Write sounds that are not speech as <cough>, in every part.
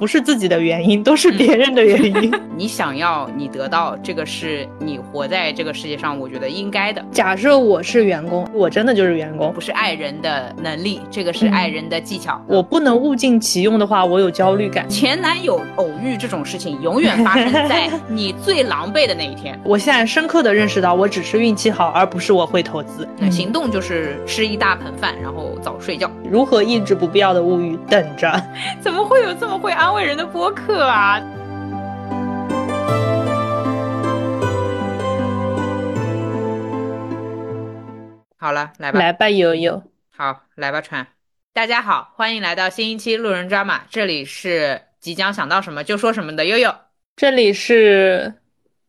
不是自己的原因，都是别人的原因。<laughs> 你想要，你得到，这个是你活在这个世界上，我觉得应该的。假设我是员工，我真的就是员工，不是爱人的能力，这个是爱人的技巧。我不能物尽其用的话，我有焦虑感。<laughs> 前男友偶遇这种事情，永远发生在你最狼狈的那一天。<laughs> 我现在深刻的认识到，我只是运气好，而不是我会投资。那行动就是吃一大盆饭，然后早睡觉。如何抑制不必要的物欲？等着。怎么会有这么会安慰人的播客啊？好了，来吧，来吧，悠悠。好，来吧，川。大家好，欢迎来到新一期路人抓马，这里是即将想到什么就说什么的悠悠，这里是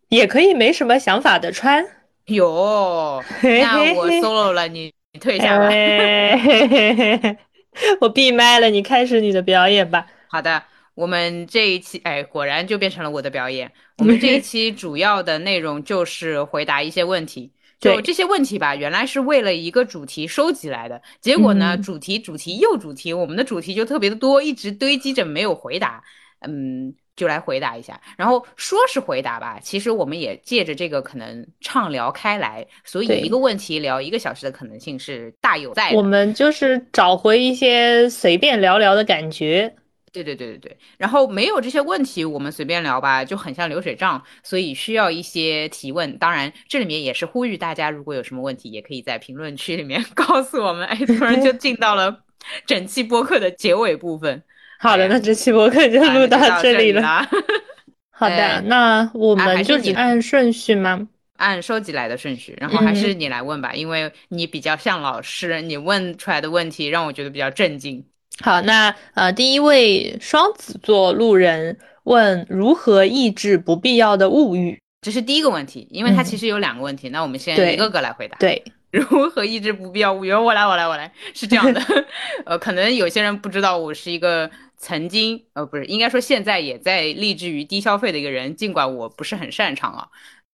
也可以没什么想法的川。哟，那我 solo 了，你你退下吧。<laughs> 我闭麦了，你开始你的表演吧。好的，我们这一期，哎，果然就变成了我的表演。我们这一 <laughs> 期主要的内容就是回答一些问题。就这些问题吧，原来是为了一个主题收集来的，结果呢，主题主题又主题，我们的主题就特别的多，一直堆积着没有回答。嗯。就来回答一下，然后说是回答吧，其实我们也借着这个可能畅聊开来，所以一个问题聊一个小时的可能性是大有在。我们就是找回一些随便聊聊的感觉。对对对对对，然后没有这些问题，我们随便聊吧，就很像流水账，所以需要一些提问。当然，这里面也是呼吁大家，如果有什么问题，也可以在评论区里面 <laughs> 告诉我们。哎，突然就进到了整期播客的结尾部分。好的，那这期播客就录到这里了。<laughs> 好的，那我们就按顺序吗？按收集来的顺序，然后还是你来问吧，因为你比较像老师，你问出来的问题让我觉得比较震惊。好，那呃，第一位双子座路人问如何抑制不必要的物欲，这是第一个问题，因为他其实有两个问题，那我们先一个个来回答。对。如何抑制不必要物欲？我来，我来，我来，是这样的，<laughs> 呃，可能有些人不知道，我是一个曾经，呃，不是，应该说现在也在立志于低消费的一个人，尽管我不是很擅长啊，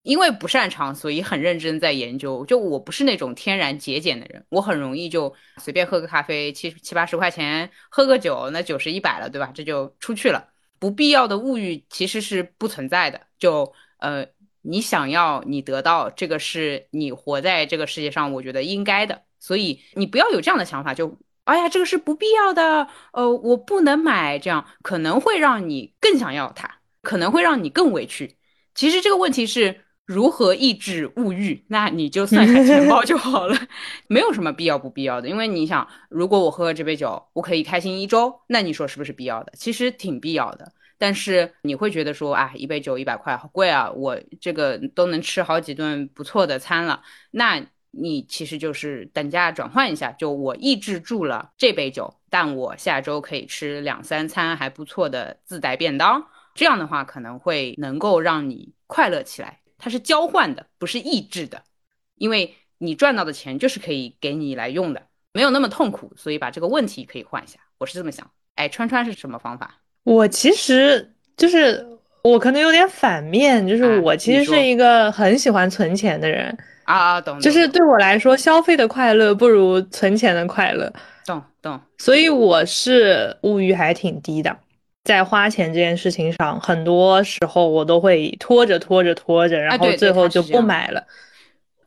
因为不擅长，所以很认真在研究。就我不是那种天然节俭的人，我很容易就随便喝个咖啡，七七八十块钱，喝个酒，那九十一百了，对吧？这就出去了。不必要的物欲其实是不存在的，就呃。你想要，你得到，这个是你活在这个世界上，我觉得应该的。所以你不要有这样的想法，就哎呀，这个是不必要的，呃，我不能买，这样可能会让你更想要它，可能会让你更委屈。其实这个问题是如何抑制物欲，那你就算下钱包就好了，<laughs> 没有什么必要不必要的。因为你想，如果我喝了这杯酒，我可以开心一周，那你说是不是必要的？其实挺必要的。但是你会觉得说啊，一杯酒一百块好贵啊，我这个都能吃好几顿不错的餐了。那你其实就是等价转换一下，就我抑制住了这杯酒，但我下周可以吃两三餐还不错的自带便当。这样的话可能会能够让你快乐起来。它是交换的，不是抑制的，因为你赚到的钱就是可以给你来用的，没有那么痛苦，所以把这个问题可以换一下。我是这么想。哎，川川是什么方法？我其实就是我可能有点反面，就是我其实是一个很喜欢存钱的人啊，懂。就是对我来说，消费的快乐不如存钱的快乐，懂懂。所以我是物欲还挺低的，在花钱这件事情上，很多时候我都会拖着拖着拖着，然后最后就不买了。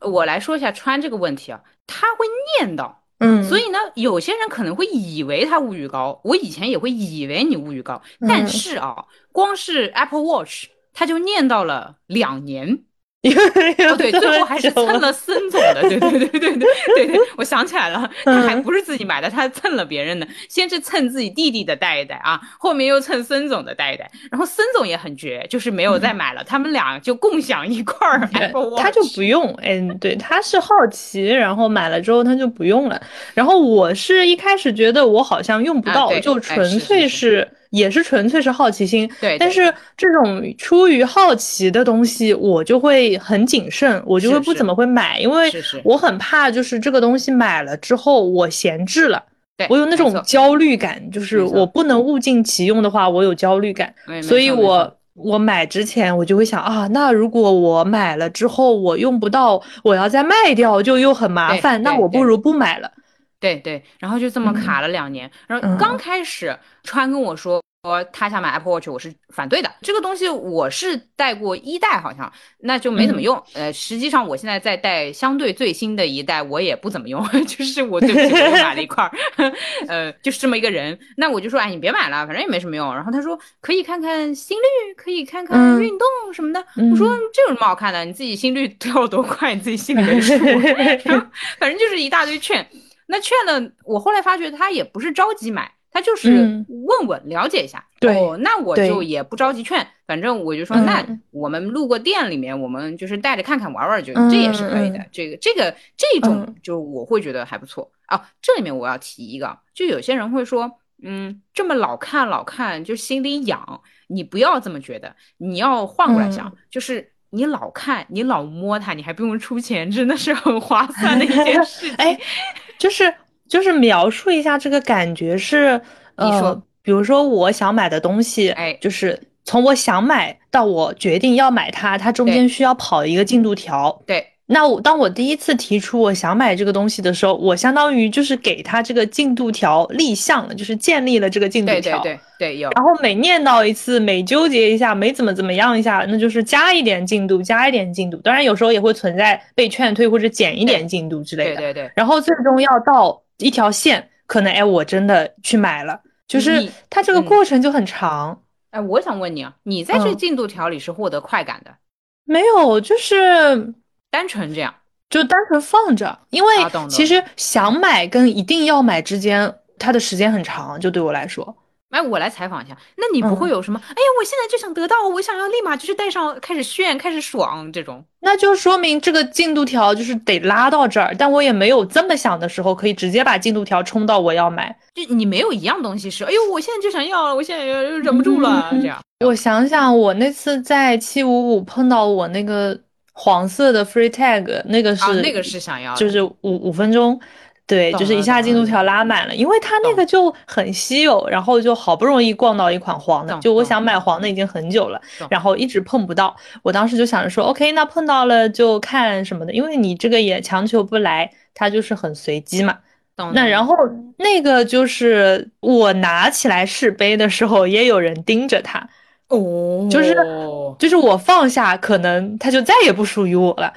我来说一下穿这个问题啊，他会念叨。嗯，所以呢，有些人可能会以为他物欲高，我以前也会以为你物欲高，但是啊，光是 Apple Watch，他就念叨了两年。哦，对，最后还是蹭了孙总的，对对对对对对对，我想起来了，他还不是自己买的，他蹭了别人的，先是蹭自己弟弟的带一带啊，后面又蹭孙总的带一带，然后孙总也很绝，就是没有再买了，他们俩就共享一块儿，他就不用，嗯，对，他是好奇，然后买了之后他就不用了，然后我是一开始觉得我好像用不到，就纯粹是。也是纯粹是好奇心，对。但是这种出于好奇的东西，我就会很谨慎，我就会不怎么会买，因为我很怕就是这个东西买了之后我闲置了，对我有那种焦虑感，就是我不能物尽其用的话，我有焦虑感，所以我我买之前我就会想啊，那如果我买了之后我用不到，我要再卖掉就又很麻烦，那我不如不买了。对对，然后就这么卡了两年，然后刚开始川跟我说他想买 Apple Watch，我是反对的。这个东西我是戴过一代，好像那就没怎么用。呃，实际上我现在在戴相对最新的一代，我也不怎么用，<laughs> 就是我对不起，我买了一块儿，<laughs> 呃，就是这么一个人。那我就说，哎，你别买了，反正也没什么用。然后他说可以看看心率，可以看看运动什么的。我说这有什么好看的？你自己心率跳多快，你自己心里没数。<laughs> 反正就是一大堆劝。那劝呢，我后来发觉他也不是着急买。他就是问问了解一下，哦，那我就也不着急劝，反正我就说，那我们路过店里面，我们就是带着看看玩玩，就这也是可以的。这个这个这种就我会觉得还不错啊。这里面我要提一个，就有些人会说，嗯，这么老看老看就心里痒，你不要这么觉得，你要换过来想，就是你老看你老摸它，你还不用出钱，真的是很划算的一件事。<laughs> 哎，<laughs> 就是。就是描述一下这个感觉是，你呃，比如说我想买的东西，哎，就是从我想买到我决定要买它，它中间需要跑一个进度条。对，那我当我第一次提出我想买这个东西的时候，我相当于就是给它这个进度条立项了，就是建立了这个进度条。对对对对，有。然后每念叨一次，每纠结一下，每怎么怎么样一下，那就是加一点进度，加一点进度。当然有时候也会存在被劝退或者减一点进度之类的。对对对。然后最终要到。一条线，可能哎，我真的去买了，就是它这个过程就很长。哎，我想问你啊，你在这进度条里是获得快感的？没有，就是单纯这样，就单纯放着。因为其实想买跟一定要买之间，它的时间很长，就对我来说。哎，我来采访一下，那你不会有什么？哎呀，我现在就想得到，我想要立马就是带上，开始炫，开始爽这种。那就说明这个进度条就是得拉到这儿，但我也没有这么想的时候，可以直接把进度条冲到我要买。就你没有一样东西是，哎呦，我现在就想要了，我现在又忍不住了这样。我想想，我那次在七五五碰到我那个黄色的 free tag，那个是那个是想要，就是五五分钟。对，就是一下进度条拉满了，因为它那个就很稀有，然后就好不容易逛到一款黄的，就我想买黄的已经很久了，然后一直碰不到。我当时就想着说，OK，那碰到了就看什么的，因为你这个也强求不来，它就是很随机嘛。那然后那个就是我拿起来试杯的时候，也有人盯着它，哦，就是就是我放下，可能它就再也不属于我了。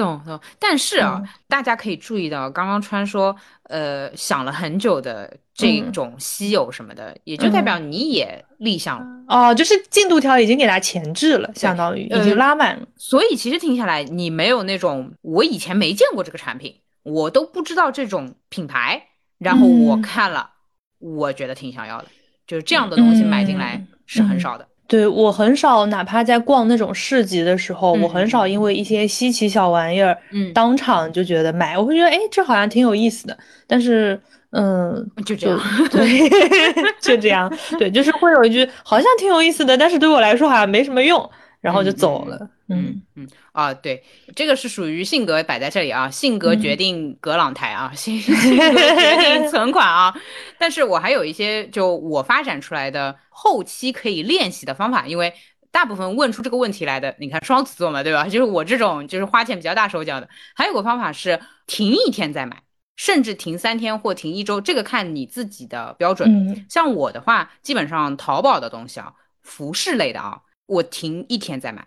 懂懂，但是啊，大家可以注意到，刚刚川说，呃，想了很久的这种稀有什么的，也就代表你也立项了哦，就是进度条已经给它前置了，相当于已经拉满了。所以其实听下来，你没有那种我以前没见过这个产品，我都不知道这种品牌，然后我看了，我觉得挺想要的，就是这样的东西买进来是很少的。对我很少，哪怕在逛那种市集的时候，我很少因为一些稀奇小玩意儿，嗯，当场就觉得买。我会觉得，哎，这好像挺有意思的。但是，嗯，就这样，对，<laughs> 就这样，对，就是会有一句好像挺有意思的，但是对我来说好像没什么用。然后就走了。嗯嗯嗯啊，对，这个是属于性格摆在这里啊，性格决定格朗台啊，性格决定存款啊。但是我还有一些就我发展出来的后期可以练习的方法，因为大部分问出这个问题来的，你看双子座嘛，对吧？就是我这种就是花钱比较大手脚的。还有个方法是停一天再买，甚至停三天或停一周，这个看你自己的标准。像我的话，基本上淘宝的东西啊，服饰类的啊。我停一天再买，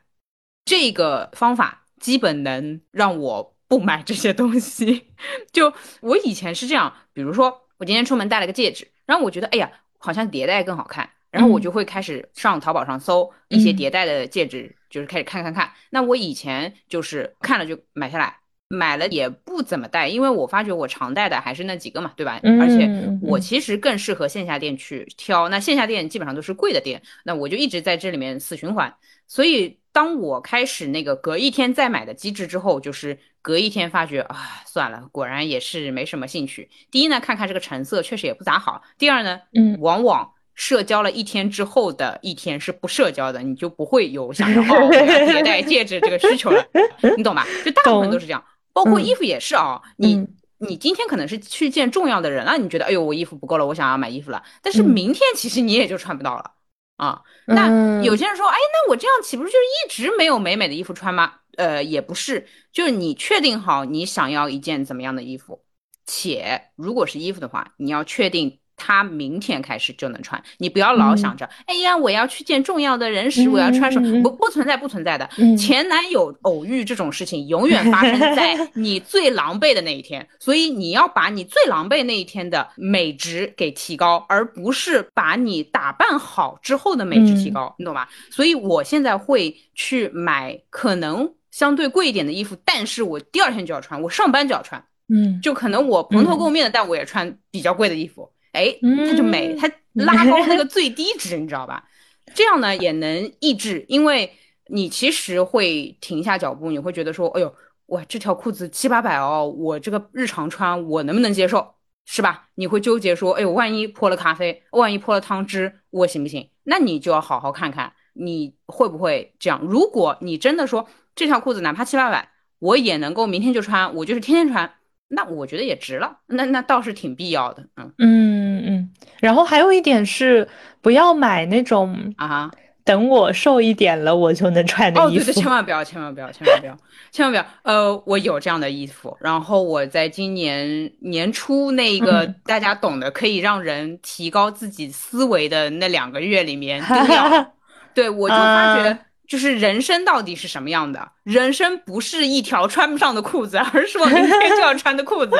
这个方法基本能让我不买这些东西。<laughs> 就我以前是这样，比如说我今天出门戴了个戒指，然后我觉得哎呀，好像叠戴更好看，然后我就会开始上淘宝上搜一些叠戴的戒指，就是开始看看看。那我以前就是看了就买下来。买了也不怎么戴，因为我发觉我常戴的还是那几个嘛，对吧？而且我其实更适合线下店去挑，那线下店基本上都是贵的店，那我就一直在这里面死循环。所以当我开始那个隔一天再买的机制之后，就是隔一天发觉啊，算了，果然也是没什么兴趣。第一呢，看看这个成色确实也不咋好；第二呢，嗯，往往社交了一天之后的一天是不社交的，你就不会有想要 <laughs> 迭代戒指这个需求了，你懂吧？就大部分都是这样。包括衣服也是啊，你你今天可能是去见重要的人了，你觉得哎呦我衣服不够了，我想要买衣服了，但是明天其实你也就穿不到了啊。那有些人说，哎，那我这样岂不是就是一直没有美美的衣服穿吗？呃，也不是，就是你确定好你想要一件怎么样的衣服，且如果是衣服的话，你要确定他明天开始就能穿，你不要老想着，哎呀，我要去见重要的人时，我要穿什么？不，不存在，不存在的。<laughs> 前男友偶遇这种事情，永远发生在 <laughs> 你最狼狈的那一天。所以你要把你最狼狈那一天的美值给提高，而不是把你打扮好之后的美值提高，你懂吧？所以我现在会去买可能相对贵一点的衣服，但是我第二天就要穿，我上班就要穿。嗯，就可能我蓬头垢面的，但我也穿比较贵的衣服。哎，它就美，它拉高那个最低值，你知道吧？这样呢也能抑制，因为你其实会停下脚步，你会觉得说，哎呦，哇，这条裤子七八百哦，我这个日常穿我能不能接受，是吧？你会纠结说，哎呦，万一泼了咖啡，万一泼了汤汁，我行不行？那你就要好好看看你会不会这样。如果你真的说这条裤子哪怕七八百，我也能够明天就穿，我就是天天穿。那我觉得也值了，那那倒是挺必要的，嗯嗯嗯。然后还有一点是，不要买那种啊，等我瘦一点了我就能穿的衣服。哦，对对，千万不要，千万不要，千万不要，千万不要。呃，我有这样的衣服，然后我在今年年初那个大家懂的，可以让人提高自己思维的那两个月里面丢掉。<laughs> 对我就发觉。就是人生到底是什么样的？人生不是一条穿不上的裤子，<laughs> 而是我明天就要穿的裤子。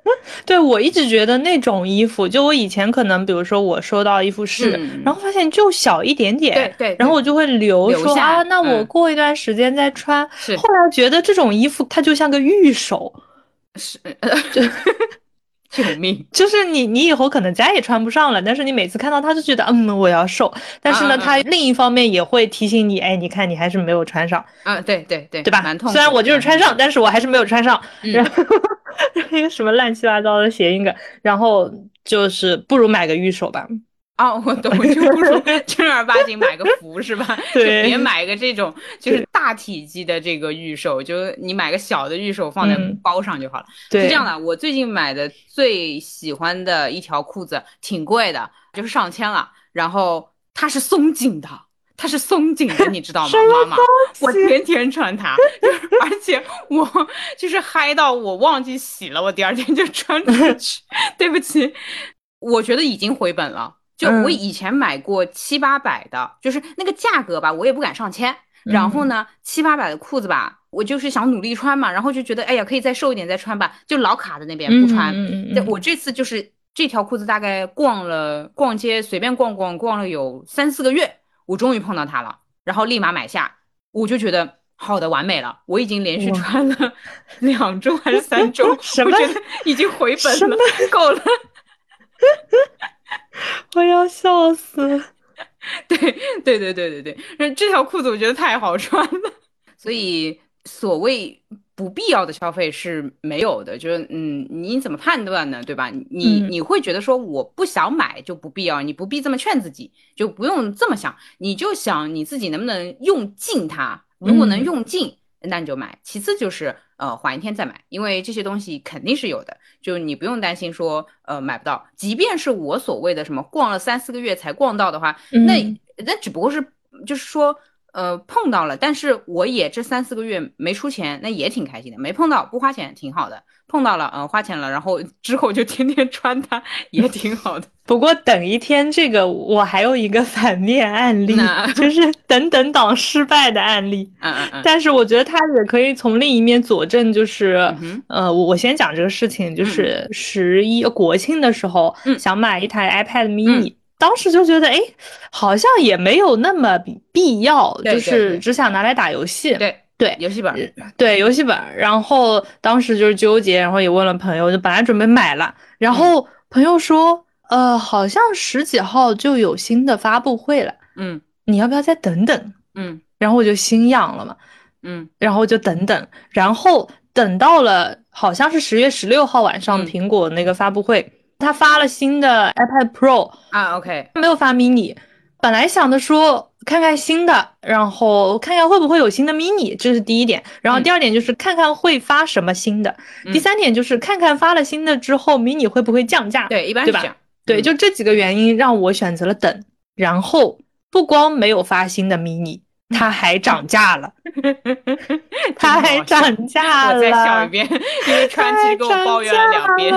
<laughs> 对我一直觉得那种衣服，就我以前可能，比如说我收到衣服试，然后发现就小一点点，对对，然后我就会留说啊，那我过一段时间再穿。后来觉得这种衣服它就像个玉手，是。<laughs> 救命！就是你，你以后可能再也穿不上了。但是你每次看到它，就觉得嗯，我要瘦。但是呢，它另一方面也会提醒你，哎，你看你还是没有穿上。啊，对对对，对吧？蛮痛。虽然我就是穿上，但是我还是没有穿上。然后 <laughs> 那个什么乱七八糟的谐音梗，然后就是不如买个玉手吧。哦，我懂，就不如正儿八经买个福是吧？对，别买个这种就是大体积的这个预售，就你买个小的预售放在包上就好了。对，是这样的。我最近买的最喜欢的一条裤子，挺贵的，就是上千了。然后它是松紧的，它是松紧的，你知道吗，<laughs> 妈妈？我天天穿它，<laughs> 而且我就是嗨到我忘记洗了，我第二天就穿出去。<laughs> 对不起，我觉得已经回本了。就我以前买过七八百的，就是那个价格吧，我也不敢上千。然后呢，七八百的裤子吧，我就是想努力穿嘛，然后就觉得，哎呀，可以再瘦一点再穿吧，就老卡在那边不穿。我这次就是这条裤子，大概逛了逛街，随便逛逛逛了有三四个月，我终于碰到它了，然后立马买下，我就觉得好的完美了，我已经连续穿了 <laughs> 两周还是三周，<laughs> 我觉得已经回本了，够了。<laughs> <laughs> 我要笑死！<laughs> 对对对对对对，这条裤子我觉得太好穿了，所以所谓不必要的消费是没有的。就是嗯，你怎么判断呢？对吧？你你会觉得说我不想买就不必要，你不必这么劝自己，就不用这么想，你就想你自己能不能用尽它。如果能用尽，那你就买。其次就是。呃，缓一天再买，因为这些东西肯定是有的，就你不用担心说呃买不到。即便是我所谓的什么逛了三四个月才逛到的话，那那只不过是就是说呃碰到了，但是我也这三四个月没出钱，那也挺开心的。没碰到不花钱挺好的。碰到了，嗯，花钱了，然后之后就天天穿它，也挺好的。不过等一天，这个我还有一个反面案例，就是等等党失败的案例。嗯嗯嗯。但是我觉得它也可以从另一面佐证，就是，呃，我我先讲这个事情，就是十一国庆的时候，想买一台 iPad mini，当时就觉得，哎，好像也没有那么必要，就是只想拿来打游戏。对。对游戏本，对游戏本，然后当时就是纠结，然后也问了朋友，就本来准备买了，然后朋友说，呃，好像十几号就有新的发布会了，嗯，你要不要再等等？嗯，然后我就心痒了嘛，嗯，然后就等等，然后等到了好像是十月十六号晚上苹果那个发布会，他发了新的 iPad Pro 啊，OK，没有发 mini。本来想的说看看新的，然后看看会不会有新的 mini，这是第一点。然后第二点就是看看会发什么新的。第三点就是看看发了新的之后，mini 会不会降价？对，一般是这样。对，就这几个原因让我选择了等。然后不光没有发新的 mini，它还涨价了。<laughs> 它还涨价了。我再笑一遍，因为川崎给我抱怨了两遍。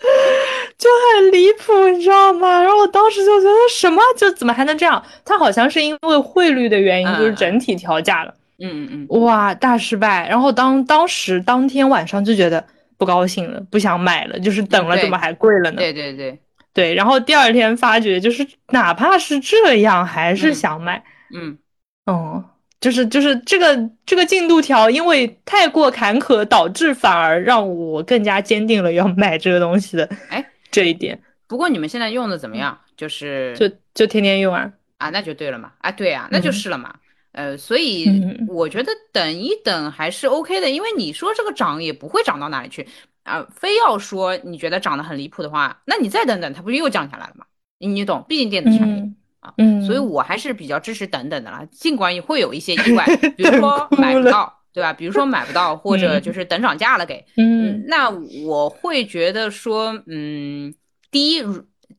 <laughs> 就很离谱，你知道吗？然后我当时就觉得什么，就怎么还能这样？他好像是因为汇率的原因，就是整体调价了。嗯嗯嗯，哇，大失败。然后当当时当天晚上就觉得不高兴了，不想买了，就是等了怎么还贵了呢？对对对对。然后第二天发觉，就是哪怕是这样，还是想买。嗯哦。就是就是这个这个进度条，因为太过坎坷，导致反而让我更加坚定了要买这个东西的哎这一点。不过你们现在用的怎么样？就是就就天天用啊啊，那就对了嘛啊对啊，那就是了嘛。呃，所以我觉得等一等还是 OK 的，因为你说这个涨也不会涨到哪里去啊。非要说你觉得涨得很离谱的话，那你再等等，它不就又降下来了吗？你你懂，毕竟电子产品。啊，嗯，所以我还是比较支持等等的啦，尽管也会有一些意外，比如 <laughs> 说买不到，对吧？比如说买不到，或者就是等涨价了给，嗯，那我会觉得说，嗯，第一，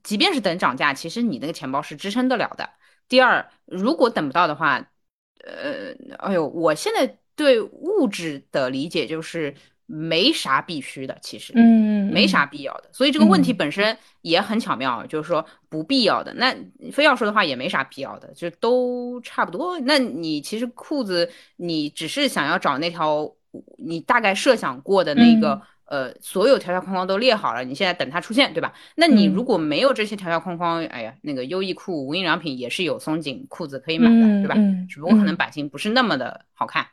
即便是等涨价，其实你那个钱包是支撑得了的。第二，如果等不到的话，呃，哎呦，我现在对物质的理解就是。没啥必须的，其实，嗯，没啥必要的，所以这个问题本身也很巧妙，就是说不必要的，那非要说的话也没啥必要的，就都差不多。那你其实裤子，你只是想要找那条你大概设想过的那个，呃，所有条条框框都列好了，你现在等它出现，对吧？那你如果没有这些条条框框，哎呀，那个优衣库无印良品也是有松紧裤子可以买的，对吧？只不过可能版型不是那么的好看。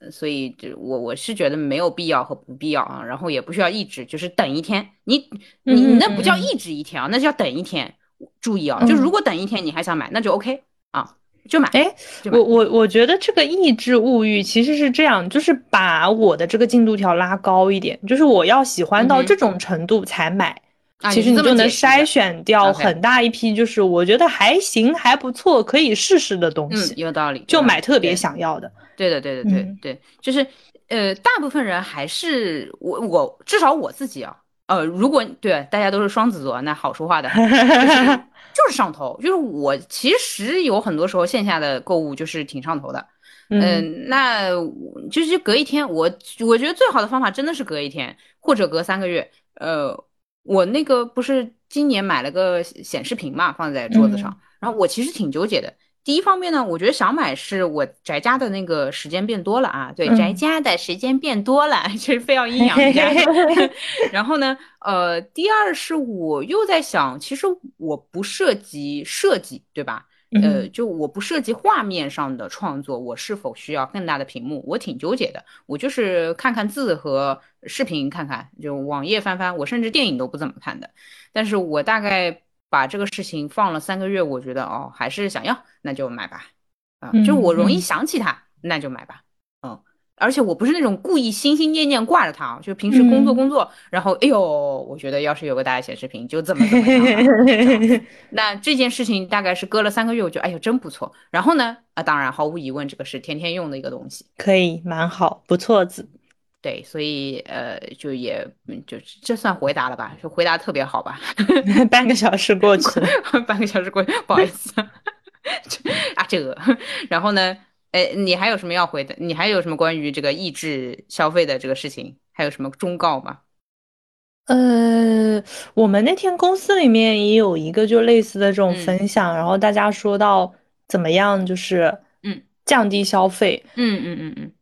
呃，所以就我我是觉得没有必要和不必要啊，然后也不需要抑制，就是等一天，你你那不叫抑制一天啊，那叫等一天。注意啊，就如果等一天你还想买，那就 OK 啊，就买。哎，我我我觉得这个抑制物欲其实是这样，就是把我的这个进度条拉高一点，就是我要喜欢到这种程度才买。其实你就能筛选掉很大一批，就是我觉得还行还不错可以试试的东西。有道理，就买特别想要的。对的，对的，对对，就是呃，大部分人还是我我至少我自己啊，呃，如果对大家都是双子座，那好说话的，<laughs> 就是上头。就是我其实有很多时候线下的购物就是挺上头的，嗯，那就是隔一天，我我觉得最好的方法真的是隔一天或者隔三个月，呃。我那个不是今年买了个显示屏嘛，放在桌子上。然后我其实挺纠结的。第一方面呢，我觉得想买是我宅家的那个时间变多了啊，对，宅家的时间变多了，<laughs> 就是非要阴阳家。然后呢，呃，第二是我又在想，其实我不涉及设计，对吧？呃，就我不涉及画面上的创作，我是否需要更大的屏幕？我挺纠结的。我就是看看字和视频，看看就网页翻翻，我甚至电影都不怎么看的。但是我大概把这个事情放了三个月，我觉得哦，还是想要，那就买吧。啊，就我容易想起它，那就买吧。嗯。而且我不是那种故意心心念念挂着它啊，就平时工作工作，然后哎呦，我觉得要是有个大显示屏就怎么怎么样。<laughs> 那这件事情大概是隔了三个月，我觉得哎呦真不错。然后呢，啊，当然毫无疑问，这个是天天用的一个东西，可以蛮好，不错子。<laughs> 对，所以呃，就也就这算回答了吧，就回答特别好吧。<laughs> 半个小时过去了，半个小时过去，不好意思啊，这个，然后呢？哎，你还有什么要回的？你还有什么关于这个抑制消费的这个事情？还有什么忠告吗？呃，我们那天公司里面也有一个就类似的这种分享，然后大家说到怎么样，就是嗯，降低消费，嗯嗯嗯嗯。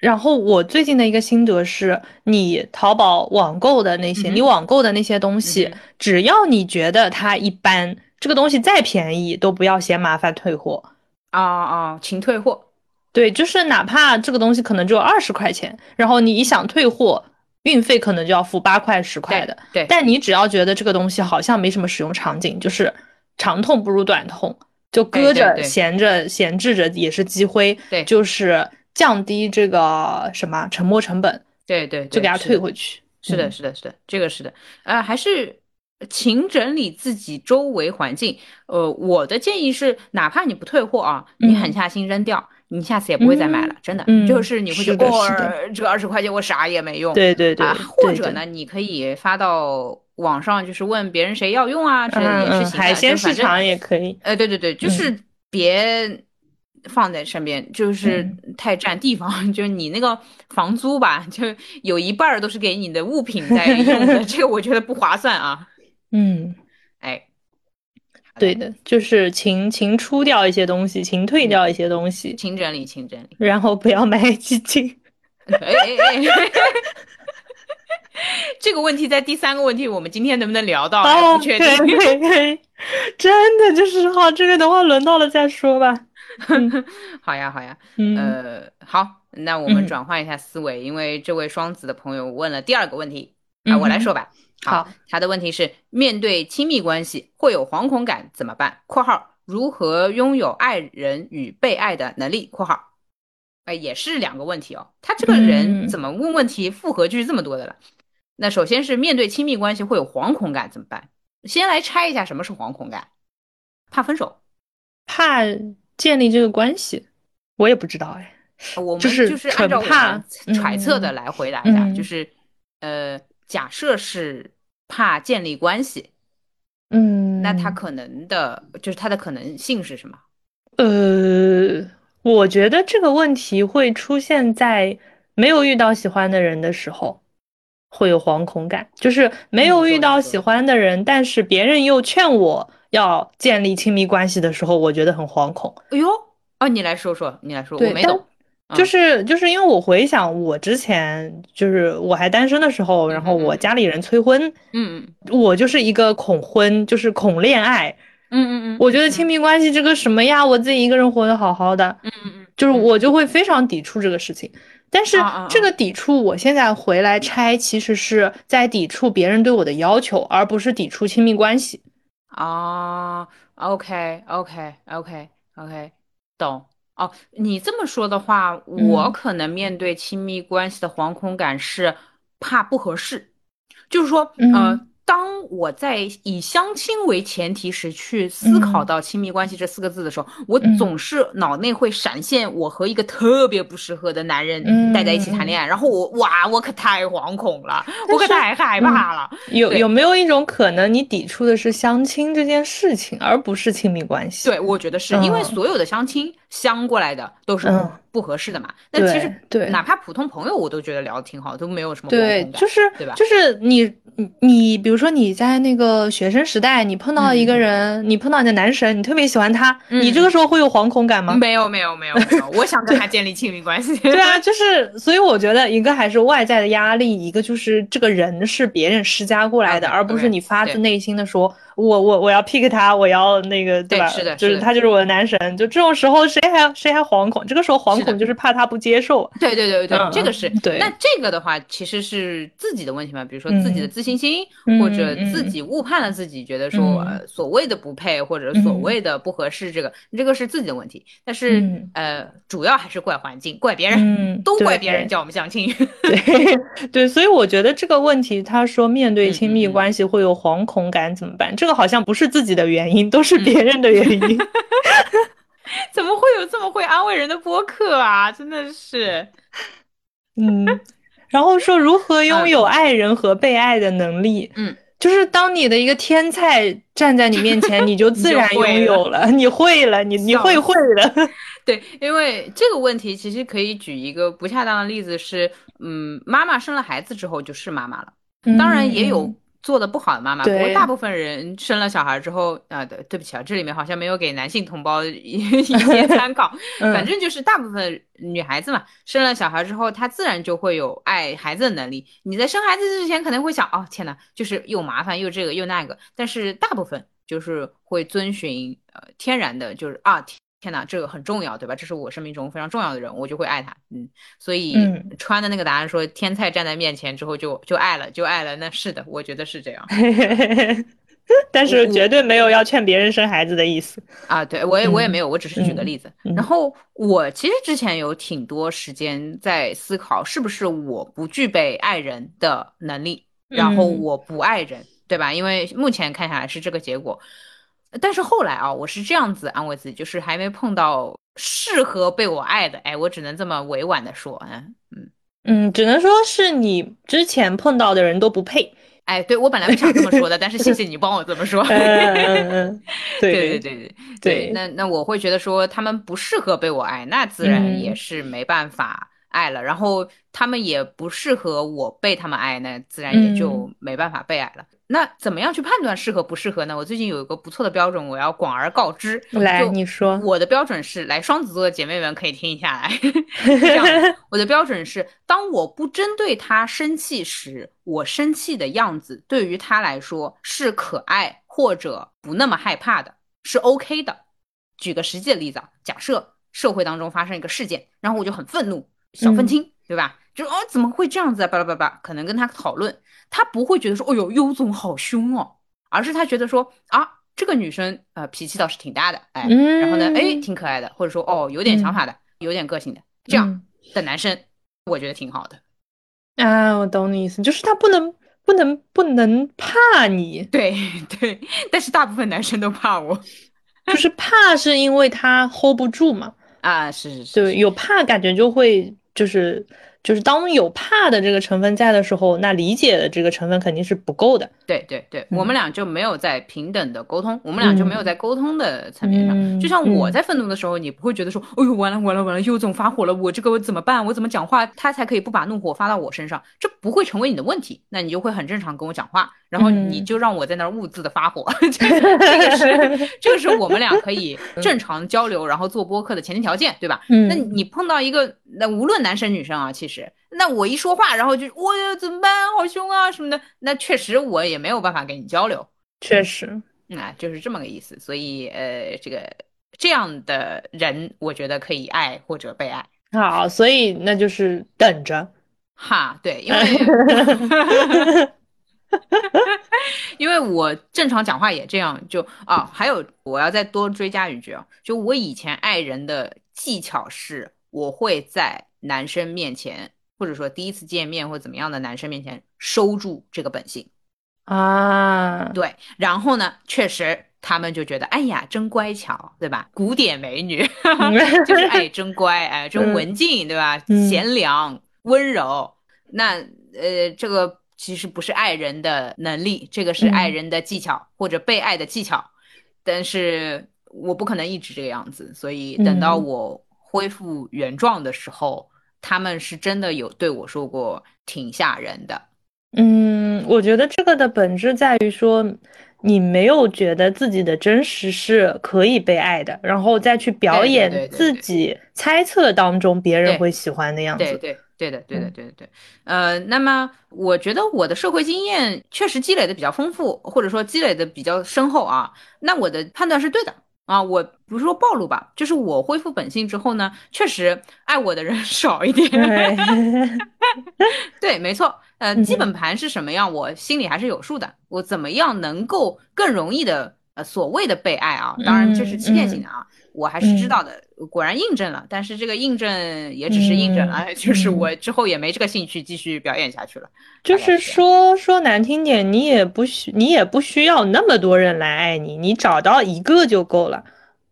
然后我最近的一个心得是，你淘宝网购的那些，你网购的那些东西，只要你觉得它一般，这个东西再便宜，都不要嫌麻烦退货。啊啊，请退货，对，就是哪怕这个东西可能只有二十块钱，然后你一想退货，运费可能就要付八块十块的，对。但你只要觉得这个东西好像没什么使用场景，就是长痛不如短痛，就搁着闲着闲置着也是积灰，对，就是降低这个什么沉没成本，对对，就给它退回去。是的，是的，是的，这个是的，呃，还是。勤整理自己周围环境。呃，我的建议是，哪怕你不退货啊，你狠下心扔掉，你下次也不会再买了。真的，就是你会觉得，哦，这二十块钱我啥也没用。对对对。啊，或者呢，你可以发到网上，就是问别人谁要用啊，这也是。海鲜市场也可以。呃，对对对，就是别。放在身边就是太占地方，<laughs> 就是你那个房租吧，就有一半儿都是给你的物品在用的，<laughs> 这个我觉得不划算啊。嗯，哎，对的，就是勤勤出掉一些东西，勤退掉一些东西，勤整理，勤整理，然后不要买基金。哎 <laughs> 哎哎，<laughs> 这个问题在第三个问题，我们今天能不能聊到？不确定。真的就是好，这个等会轮到了再说吧。<laughs> 好呀，好呀，呃，好，那我们转换一下思维，因为这位双子的朋友问了第二个问题啊，我来说吧。好，他的问题是：面对亲密关系会有惶恐感怎么办？（括号如何拥有爱人与被爱的能力？）（括号）哎，也是两个问题哦。他这个人怎么问问题复合句这么多的了？那首先是面对亲密关系会有惶恐感怎么办？先来拆一下什么是惶恐感？怕分手，怕建立这个关系，我也不知道哎。我们就是按照揣测的来回答一下，就是呃，假设是怕建立关系，嗯，那他可能的就是他的可能性是什么？呃。我觉得这个问题会出现在没有遇到喜欢的人的时候，会有惶恐感。就是没有遇到喜欢的人，但是别人又劝我要建立亲密关系的时候，我觉得很惶恐。哎呦，啊，你来说说，你来说，我没懂。就是就是因为我回想我之前就是我还单身的时候，然后我家里人催婚，嗯嗯，我就是一个恐婚，就是恐恋爱。嗯嗯嗯，我觉得亲密关系这个什么呀，我自己一个人活得好好的，嗯嗯嗯，就是我就会非常抵触这个事情。但是这个抵触，我现在回来拆，其实是在抵触别人对我的要求，而不是抵触亲密关系。啊，OK OK OK OK，懂。哦，你这么说的话，我可能面对亲密关系的惶恐感是怕不合适，就是说，嗯。当我在以相亲为前提时去思考到亲密关系这四个字的时候，我总是脑内会闪现我和一个特别不适合的男人待在一起谈恋爱，然后我哇，我可太惶恐了，我可太害怕了。有有没有一种可能，你抵触的是相亲这件事情，而不是亲密关系？对，我觉得是因为所有的相亲相过来的都是不合适的嘛。那其实对，哪怕普通朋友，我都觉得聊的挺好，都没有什么对，就是对吧？就是你。你你比如说你在那个学生时代，你碰到一个人，你碰到你的男神，你特别喜欢他，你这个时候会有惶恐感吗？没有没有没有没有，我想跟他建立亲密关系。对啊，就是所以我觉得一个还是外在的压力，一个就是这个人是别人施加过来的，而不是你发自内心的说。我我我要 pick 他，我要那个对吧？是的，就是他就是我的男神。就这种时候，谁还谁还惶恐？这个时候惶恐就是怕他不接受。对对对对，这个是。对。那这个的话，其实是自己的问题嘛？比如说自己的自信心，或者自己误判了自己，觉得说所谓的不配或者所谓的不合适，这个这个是自己的问题。但是呃，主要还是怪环境，怪别人，都怪别人叫我们相亲。对 <laughs> 对，所以我觉得这个问题，他说面对亲密关系会有惶恐感怎么办？这个好像不是自己的原因，都是别人的原因。<laughs> 怎么会有这么会安慰人的播客啊？真的是，<laughs> 嗯。然后说如何拥有爱人和被爱的能力？嗯，就是当你的一个天才站在你面前，你就 <laughs> 自然拥有了，你会了，你你会会的。<laughs> 对，因为这个问题其实可以举一个不恰当的例子是，嗯，妈妈生了孩子之后就是妈妈了，当然也有。做的不好的妈妈，不过大部分人生了小孩之后，啊，对，对不起啊，这里面好像没有给男性同胞 <laughs> 一些参考。<laughs> 反正就是大部分女孩子嘛，生了小孩之后，她自然就会有爱孩子的能力。你在生孩子之前可能会想，哦，天呐，就是又麻烦又这个又那个，但是大部分就是会遵循呃天然的，就是啊。天哪，这个很重要，对吧？这是我生命中非常重要的人，我就会爱他。嗯，所以川的那个答案说，天菜站在面前之后就就爱了，就爱了。那是的，我觉得是这样。<laughs> 但是绝对没有要劝别人生孩子的意思啊！对我也我也没有，我只是举个例子。然后我其实之前有挺多时间在思考，是不是我不具备爱人的能力，然后我不爱人，对吧？因为目前看下来是这个结果。但是后来啊，我是这样子安慰自己，就是还没碰到适合被我爱的，哎，我只能这么委婉的说，嗯嗯。嗯，只能说是你之前碰到的人都不配，哎，对我本来不想这么说的，但是谢谢你帮我这么说，嗯嗯嗯，<laughs> 对对对对对，那那我会觉得说他们不适合被我爱，那自然也是没办法。爱了，然后他们也不适合我被他们爱，那自然也就没办法被爱了。那怎么样去判断适合不适合呢？我最近有一个不错的标准，我要广而告之。来，你说。我的标准是，来双子座的姐妹们可以听一下来。<laughs> 这样，<laughs> 我的标准是，当我不针对他生气时，我生气的样子对于他来说是可爱或者不那么害怕的，是 OK 的。举个实际的例子啊，假设社会当中发生一个事件，然后我就很愤怒，小愤青，对吧？就哦，怎么会这样子啊？巴拉巴拉，可能跟他讨论。他不会觉得说，哦哟，优总好凶哦，而是他觉得说，啊，这个女生呃脾气倒是挺大的，哎，然后呢，哎，挺可爱的，或者说，哦，有点想法的，有点个性的，这样的男生，我觉得挺好的。啊，我懂你意思，就是他不能不能不能怕你，对 <laughs> 对，但是大部分男生都怕我，就是怕是因为他 hold 不住嘛，啊，是是是，对，有怕感觉就会就是。就是当有怕的这个成分在的时候，那理解的这个成分肯定是不够的。对对对，我们俩就没有在平等的沟通，我们俩就没有在沟通的层面上。就像我在愤怒的时候，你不会觉得说，哎呦，完了完了完了，又总发火了，我这个我怎么办？我怎么讲话他才可以不把怒火发到我身上？这不会成为你的问题，那你就会很正常跟我讲话。然后你就让我在那儿兀自的发火，<laughs> 这个是这个是我们俩可以正常交流，然后做播客的前提条件，对吧？嗯，那你碰到一个，那无论男生女生啊，其实那我一说话，然后就我呀怎么办？好凶啊什么的，那确实我也没有办法跟你交流，确实，那就是这么个意思。所以呃，这个这样的人，我觉得可以爱或者被爱。好，所以那就是等着，哈，对，因为。<laughs> 因为我正常讲话也这样，就啊，还有我要再多追加一句啊，就我以前爱人的技巧是，我会在男生面前，或者说第一次见面或怎么样的男生面前收住这个本性。啊，对，然后呢，确实他们就觉得，哎呀，真乖巧，对吧？古典美女，<laughs> 就是哎，<laughs> 真乖，哎，真文静，对吧？贤良温柔，那呃，这个。其实不是爱人的能力，这个是爱人的技巧或者被爱的技巧，但是我不可能一直这个样子，所以等到我恢复原状的时候，他们是真的有对我说过挺吓人的。嗯，我觉得这个的本质在于说，你没有觉得自己的真实是可以被爱的，然后再去表演自己猜测当中别人会喜欢的样子。对对。对的，对的，对的，对，呃，那么我觉得我的社会经验确实积累的比较丰富，或者说积累的比较深厚啊，那我的判断是对的啊，我不是说暴露吧，就是我恢复本性之后呢，确实爱我的人 <laughs> 少一点，<laughs> 对，没错，呃，基本盘是什么样，我心里还是有数的，我怎么样能够更容易的，呃，所谓的被爱啊，当然这是欺骗性的啊。我还是知道的，果然印证了，但是这个印证也只是印证了，就是我之后也没这个兴趣继续表演下去了。就是说说难听点，你也不需你也不需要那么多人来爱你，你找到一个就够了。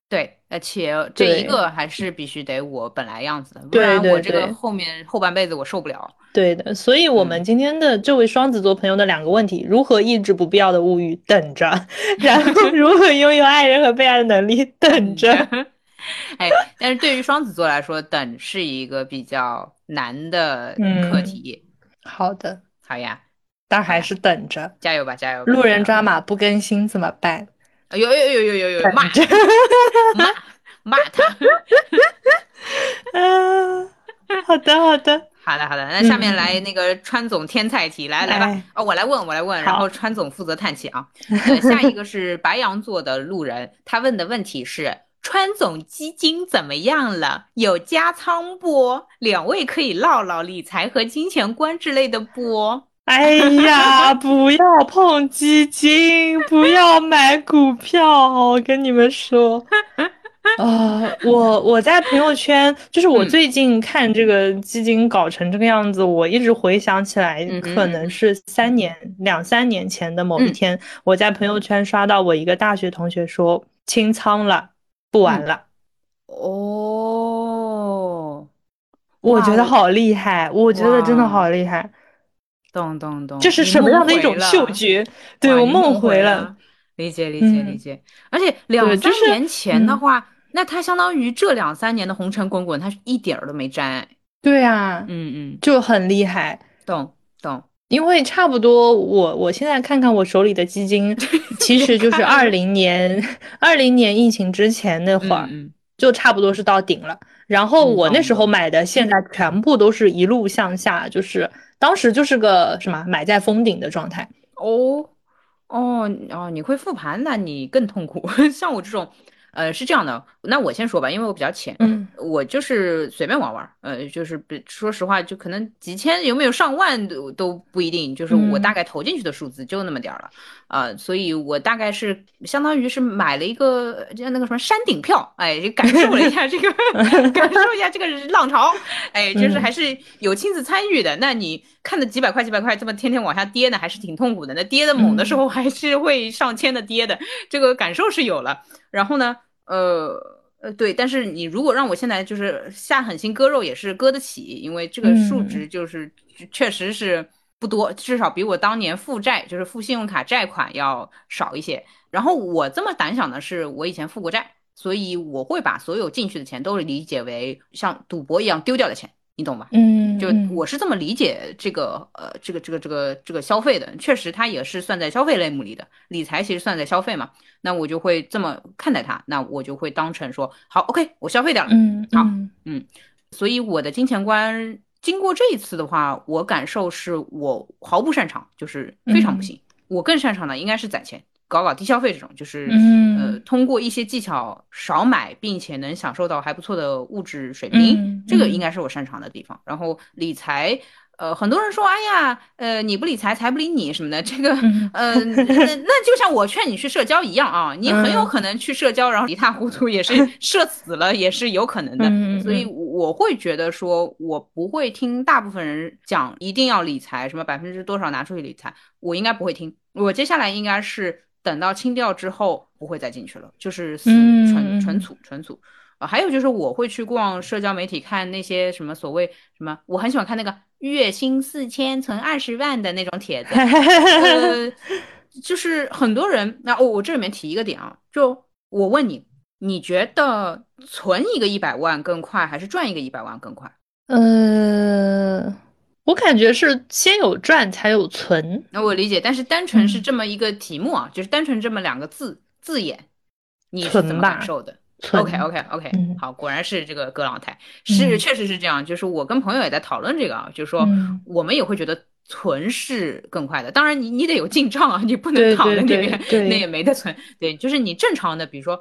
对，而且这一个还是必须得我本来样子的，不然我这个后面后半辈子我受不了。对的，所以我们今天的这位双子座朋友的两个问题：如何抑制不必要的物欲？等着。<laughs> 然后 <laughs> 如何拥有爱人和被爱的能力？等着。<laughs> 哎，但是对于双子座来说，等是一个比较难的课题。好的，好呀，但还是等着，加油吧，加油！路人抓马不更新怎么办？有有有有有有骂骂骂他，<laughs> 啊，好的好的好的好的，那下面来那个川总添菜题，来来吧，哦我来问我来问，然后川总负责叹气啊。<laughs> 下一个是白羊座的路人，他问的问题是川总基金怎么样了？有加仓不？两位可以唠唠理财和金钱观之类的不？哎呀，不要碰基金，不要买股票，我跟你们说，<laughs> 啊，我我在朋友圈，就是我最近看这个基金搞成这个样子，我一直回想起来，可能是三年两三年前的某一天，我在朋友圈刷到我一个大学同学说清仓了，不玩了。哦，我觉得好厉害，我觉得真的好厉害。咚咚咚，这是什么样的一种嗅觉？<laughs> 对我梦回了，理解理解理解。而且两三年前的话，那他相当于这两三年的红尘滚滚，他一点儿都没沾。对啊，嗯嗯，就很厉害。懂懂。因为差不多，我我现在看看我手里的基金，<laughs> 其实就是二零年二零年疫情之前那会儿，就差不多是到顶了。然后我那时候买的，现在全部都是一路向下，就是当时就是个什么买在封顶的状态。哦哦哦，你会复盘，那你更痛苦。<laughs> 像我这种。呃，是这样的，那我先说吧，因为我比较浅，嗯，我就是随便玩玩，呃，就是说实话，就可能几千有没有上万都都不一定，就是我大概投进去的数字就那么点儿了，啊，所以我大概是相当于是买了一个就那个什么山顶票，哎，就感受了一下这个，<laughs> 感受一下这个浪潮，哎，就是还是有亲自参与的。那你看的几百块几百块这么天天往下跌呢，还是挺痛苦的。那跌的猛的时候还是会上千的跌的，这个感受是有了。然后呢，呃呃，对，但是你如果让我现在就是下狠心割肉，也是割得起，因为这个数值就是确实是不多，至少比我当年负债，就是付信用卡债款要少一些。然后我这么胆小呢，是我以前负过债，所以我会把所有进去的钱都理解为像赌博一样丢掉的钱。你懂吧？嗯，就我是这么理解这个呃，这个这个这个这个消费的，确实它也是算在消费类目里的。理财其实算在消费嘛，那我就会这么看待它，那我就会当成说好，OK，我消费掉了。嗯，好，嗯，所以我的金钱观经过这一次的话，我感受是我毫不擅长，就是非常不行。我更擅长的应该是攒钱。搞搞低消费这种，就是呃，通过一些技巧少买，并且能享受到还不错的物质水平，这个应该是我擅长的地方。然后理财，呃，很多人说，哎呀，呃，你不理财，财不理你什么的，这个，呃，那那就像我劝你去社交一样啊，你很有可能去社交，然后一塌糊涂，也是 <laughs> 社死了，也是有可能的。所以我会觉得说，我不会听大部分人讲一定要理财，什么百分之多少拿出去理财，我应该不会听。我接下来应该是。等到清掉之后不会再进去了，就是死纯纯储纯储啊。还有就是我会去逛社交媒体看那些什么所谓什么，我很喜欢看那个月薪四千存二十万的那种帖子，呃，就是很多人。那我我这里面提一个点啊，就我问你，你觉得存一个一百万更快，还是赚一个一百万更快？呃。我感觉是先有赚才有存，那我理解。但是单纯是这么一个题目啊，就是单纯这么两个字字眼，你是怎么感受的？OK OK OK，好，果然是这个葛老太，是确实是这样。就是我跟朋友也在讨论这个啊，就是说我们也会觉得存是更快的。当然你你得有进账啊，你不能躺在那边，那也没得存。对，就是你正常的，比如说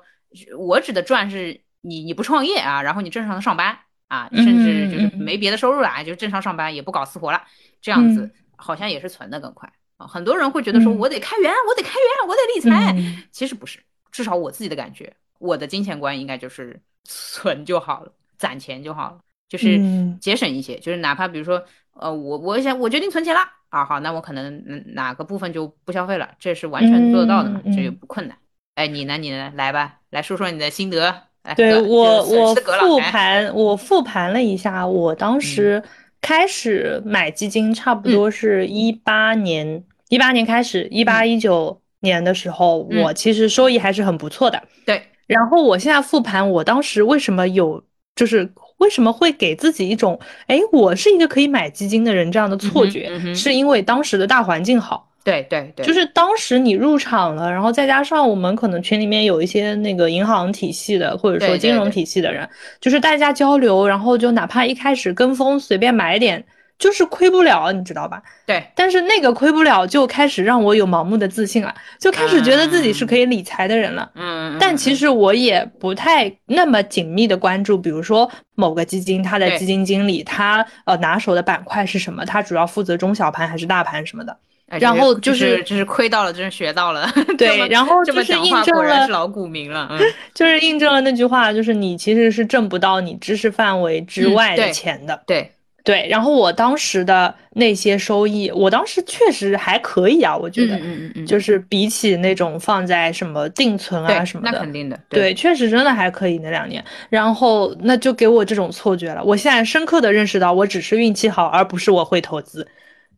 我指的赚是你你不创业啊，然后你正常的上班。啊，甚至就是没别的收入了啊，就正常上班，也不搞私活了，这样子好像也是存的更快啊。很多人会觉得说，我得开源，我得开源，我得理财。其实不是，至少我自己的感觉，我的金钱观应该就是 <laughs> 存就好了，攒钱就好了，就是节省一些，就是哪怕比如说，呃，我我想我决定存钱了啊，好，那我可能哪个部分就不消费了，这是完全做得到的嘛，这也不困难。哎，你呢？你呢？来吧，来说说你的心得。对我，我复盘，我复盘了一下，我当时开始买基金，差不多是一八年，一八年开始，一八一九年的时候，我其实收益还是很不错的。对，然后我现在复盘，我当时为什么有，就是为什么会给自己一种，哎，我是一个可以买基金的人这样的错觉，是因为当时的大环境好。对对对，就是当时你入场了，然后再加上我们可能群里面有一些那个银行体系的，或者说金融体系的人，就是大家交流，然后就哪怕一开始跟风随便买点，就是亏不了，你知道吧？对。但是那个亏不了，就开始让我有盲目的自信了，就开始觉得自己是可以理财的人了。嗯。但其实我也不太那么紧密的关注，比如说某个基金，它的基金经理他呃拿手的板块是什么，他主要负责中小盘还是大盘什么的。然后就是，就是亏到了，真是学到了。<laughs> 对，然后就是印证了，是老股民了。嗯，<laughs> 就是印证了那句话，就是你其实是挣不到你知识范围之外的钱的。对对。然后我当时的那些收益，我当时确实还可以啊，我觉得，嗯嗯嗯，就是比起那种放在什么定存啊什么的，那肯定的。对，确实真的还可以那两年。然后那就给我这种错觉了。我现在深刻的认识到，我只是运气好，而不是我会投资。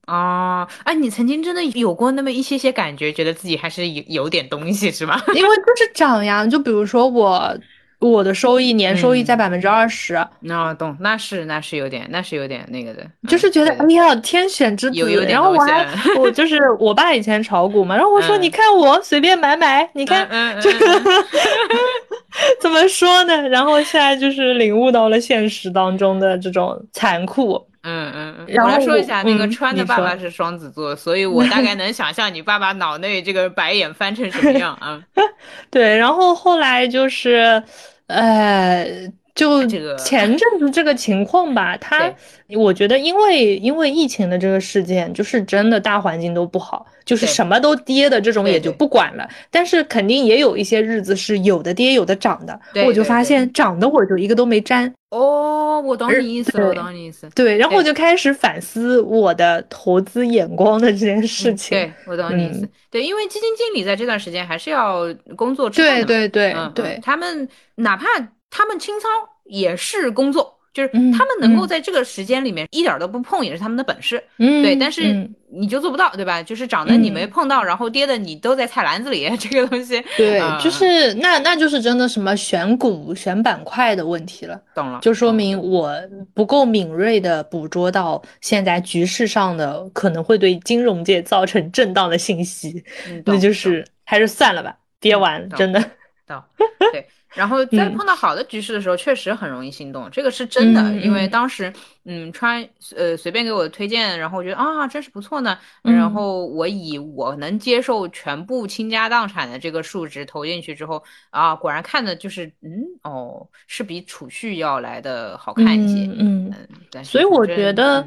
啊，哎，你曾经真的有过那么一些些感觉，觉得自己还是有有点东西，是吧？<laughs> 因为就是涨呀，就比如说我，我的收益年收益在百分之二十。那懂，那是那是有点，那是有点那个的，就是觉得哎呀天选之子。然后我还我就是我爸以前炒股嘛，然后我说你看我随便买买，你看这个 <laughs> 怎么说呢？然后现在就是领悟到了现实当中的这种残酷。嗯嗯嗯，我来说一下，那个川的爸爸是双子座，所以我大概能想象你爸爸脑内这个白眼翻成什么样啊？<laughs> 对，然后后来就是，呃，就前阵子这个情况吧，他我觉得因为因为疫情的这个事件，就是真的大环境都不好，就是什么都跌的这种也就不管了，但是肯定也有一些日子是有的跌有的涨的，我就发现涨的我就一个都没沾。哦，我懂你意思了，我懂你意思。对，然后我就开始反思我的投资眼光的这件事情。对，我懂你意思。对，因为基金经理在这段时间还是要工作，对对对对，他们哪怕他们清仓也是工作。就是他们能够在这个时间里面一点都不碰，也是他们的本事。嗯，对，但是你就做不到，对吧？就是涨的你没碰到，然后跌的你都在菜篮子里，<laughs> 这个东西。对，就是那那就是真的什么选股选板块的问题了。懂了，就说明我不够敏锐的捕捉到现在局势上的可能会对金融界造成震荡的信息。那就是还是算了吧，跌完真的。到，对。然后在碰到好的局势的时候，确实很容易心动，这个是真的。因为当时，嗯，川呃随便给我推荐，然后我觉得啊，真是不错呢。然后我以我能接受全部倾家荡产的这个数值投进去之后，啊，果然看的就是，嗯，哦，是比储蓄要来的好看一些。嗯嗯。所以我觉得，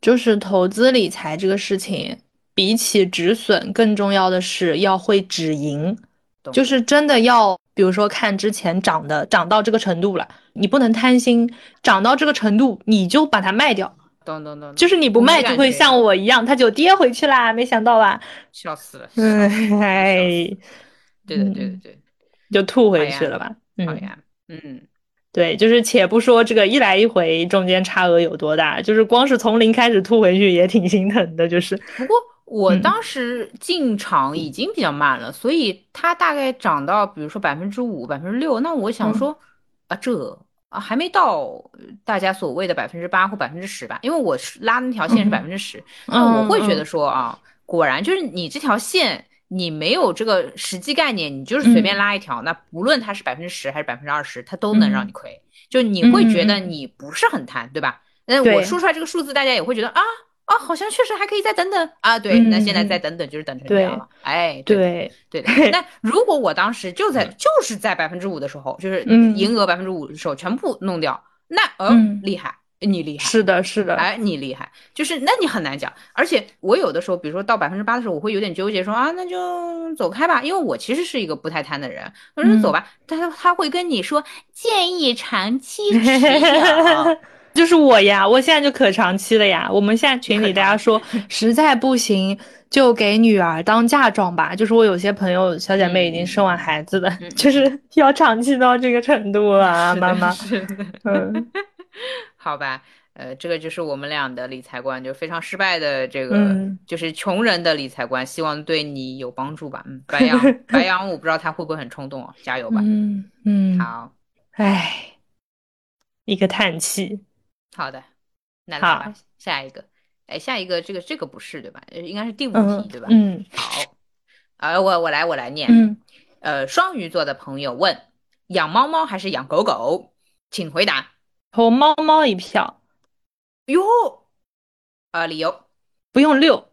就是投资理财这个事情，比起止损，更重要的是要会止盈，就是真的要。比如说，看之前涨的涨到这个程度了，你不能贪心，涨到这个程度你就把它卖掉。懂懂懂，就是你不卖就会像我一样，它就跌回去啦。没想到吧？笑死了。嗯，哎，对的对的对，就吐回去了吧？好呀，嗯，对，就是且不说这个一来一回中间差额有多大，就是光是从零开始吐回去也挺心疼的，就是。不过。我当时进场已经比较慢了，所以它大概涨到，比如说百分之五、百分之六，那我想说，啊，这啊还没到大家所谓的百分之八或百分之十吧？因为我是拉那条线是百分之十，那我会觉得说啊，果然就是你这条线，你没有这个实际概念，你就是随便拉一条，那不论它是百分之十还是百分之二十，它都能让你亏，就你会觉得你不是很贪，对吧？那我说出来这个数字，大家也会觉得啊。啊，好像确实还可以再等等啊。对，那现在再等等就是等成这样了。哎，对对的。那如果我当时就在就是在百分之五的时候，就是银额百分之五的时候全部弄掉，那嗯厉害，你厉害。是的，是的。哎，你厉害，就是那你很难讲。而且我有的时候，比如说到百分之八的时候，我会有点纠结，说啊，那就走开吧，因为我其实是一个不太贪的人。我说走吧，他他会跟你说建议长期持有。<laughs> 就是我呀，我现在就可长期了呀。我们现在群里大家说，实在不行就给女儿当嫁妆吧。就是我有些朋友小姐妹已经生完孩子了，<laughs> 就是要长期到这个程度啊，妈妈。嗯，<laughs> 好吧，呃，这个就是我们俩的理财观，就非常失败的这个，就是穷人的理财观。希望对你有帮助吧。嗯，白羊，<laughs> 白羊，我不知道他会不会很冲动啊，加油吧。嗯嗯，好，唉，一个叹气。好的，那来吧，下一个，哎，下一个这个这个不是对吧？呃，应该是第五题对吧？嗯，好，啊，我我来我来念，嗯，呃，双鱼座的朋友问，养猫猫还是养狗狗？请回答。投猫猫一票。哟，呃，理由不用六。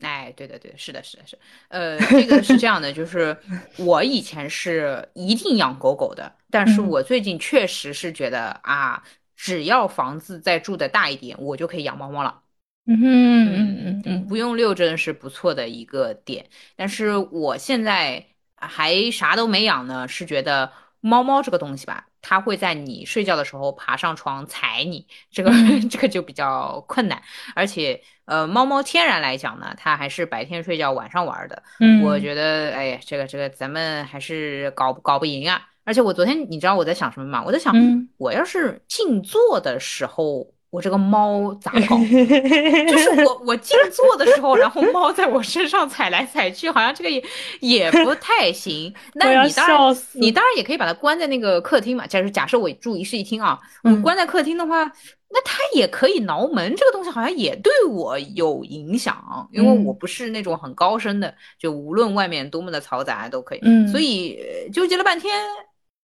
哎，对对对，是的，是的，是，呃，这个是这样的，就是 <laughs> 我以前是一定养狗狗的，但是我最近确实是觉得啊。只要房子再住的大一点，我就可以养猫猫了。嗯嗯嗯嗯，不用遛真的是不错的一个点。但是我现在还啥都没养呢，是觉得猫猫这个东西吧，它会在你睡觉的时候爬上床踩你，这个 <laughs> 这个就比较困难。而且呃，猫猫天然来讲呢，它还是白天睡觉，晚上玩的。嗯，我觉得哎呀，这个这个咱们还是搞搞不赢啊。而且我昨天，你知道我在想什么吗？我在想，我要是静坐的时候我这个猫咋搞？<laughs> 就是我我静坐的时候，然后猫在我身上踩来踩去，好像这个也也不太行。<laughs> 那你当然你当然也可以把它关在那个客厅嘛。假如假设我住一室一厅啊，我，关在客厅的话，那它也可以挠门。这个东西好像也对我有影响，因为我不是那种很高深的，就无论外面多么的嘈杂都可以。嗯，所以纠结了半天。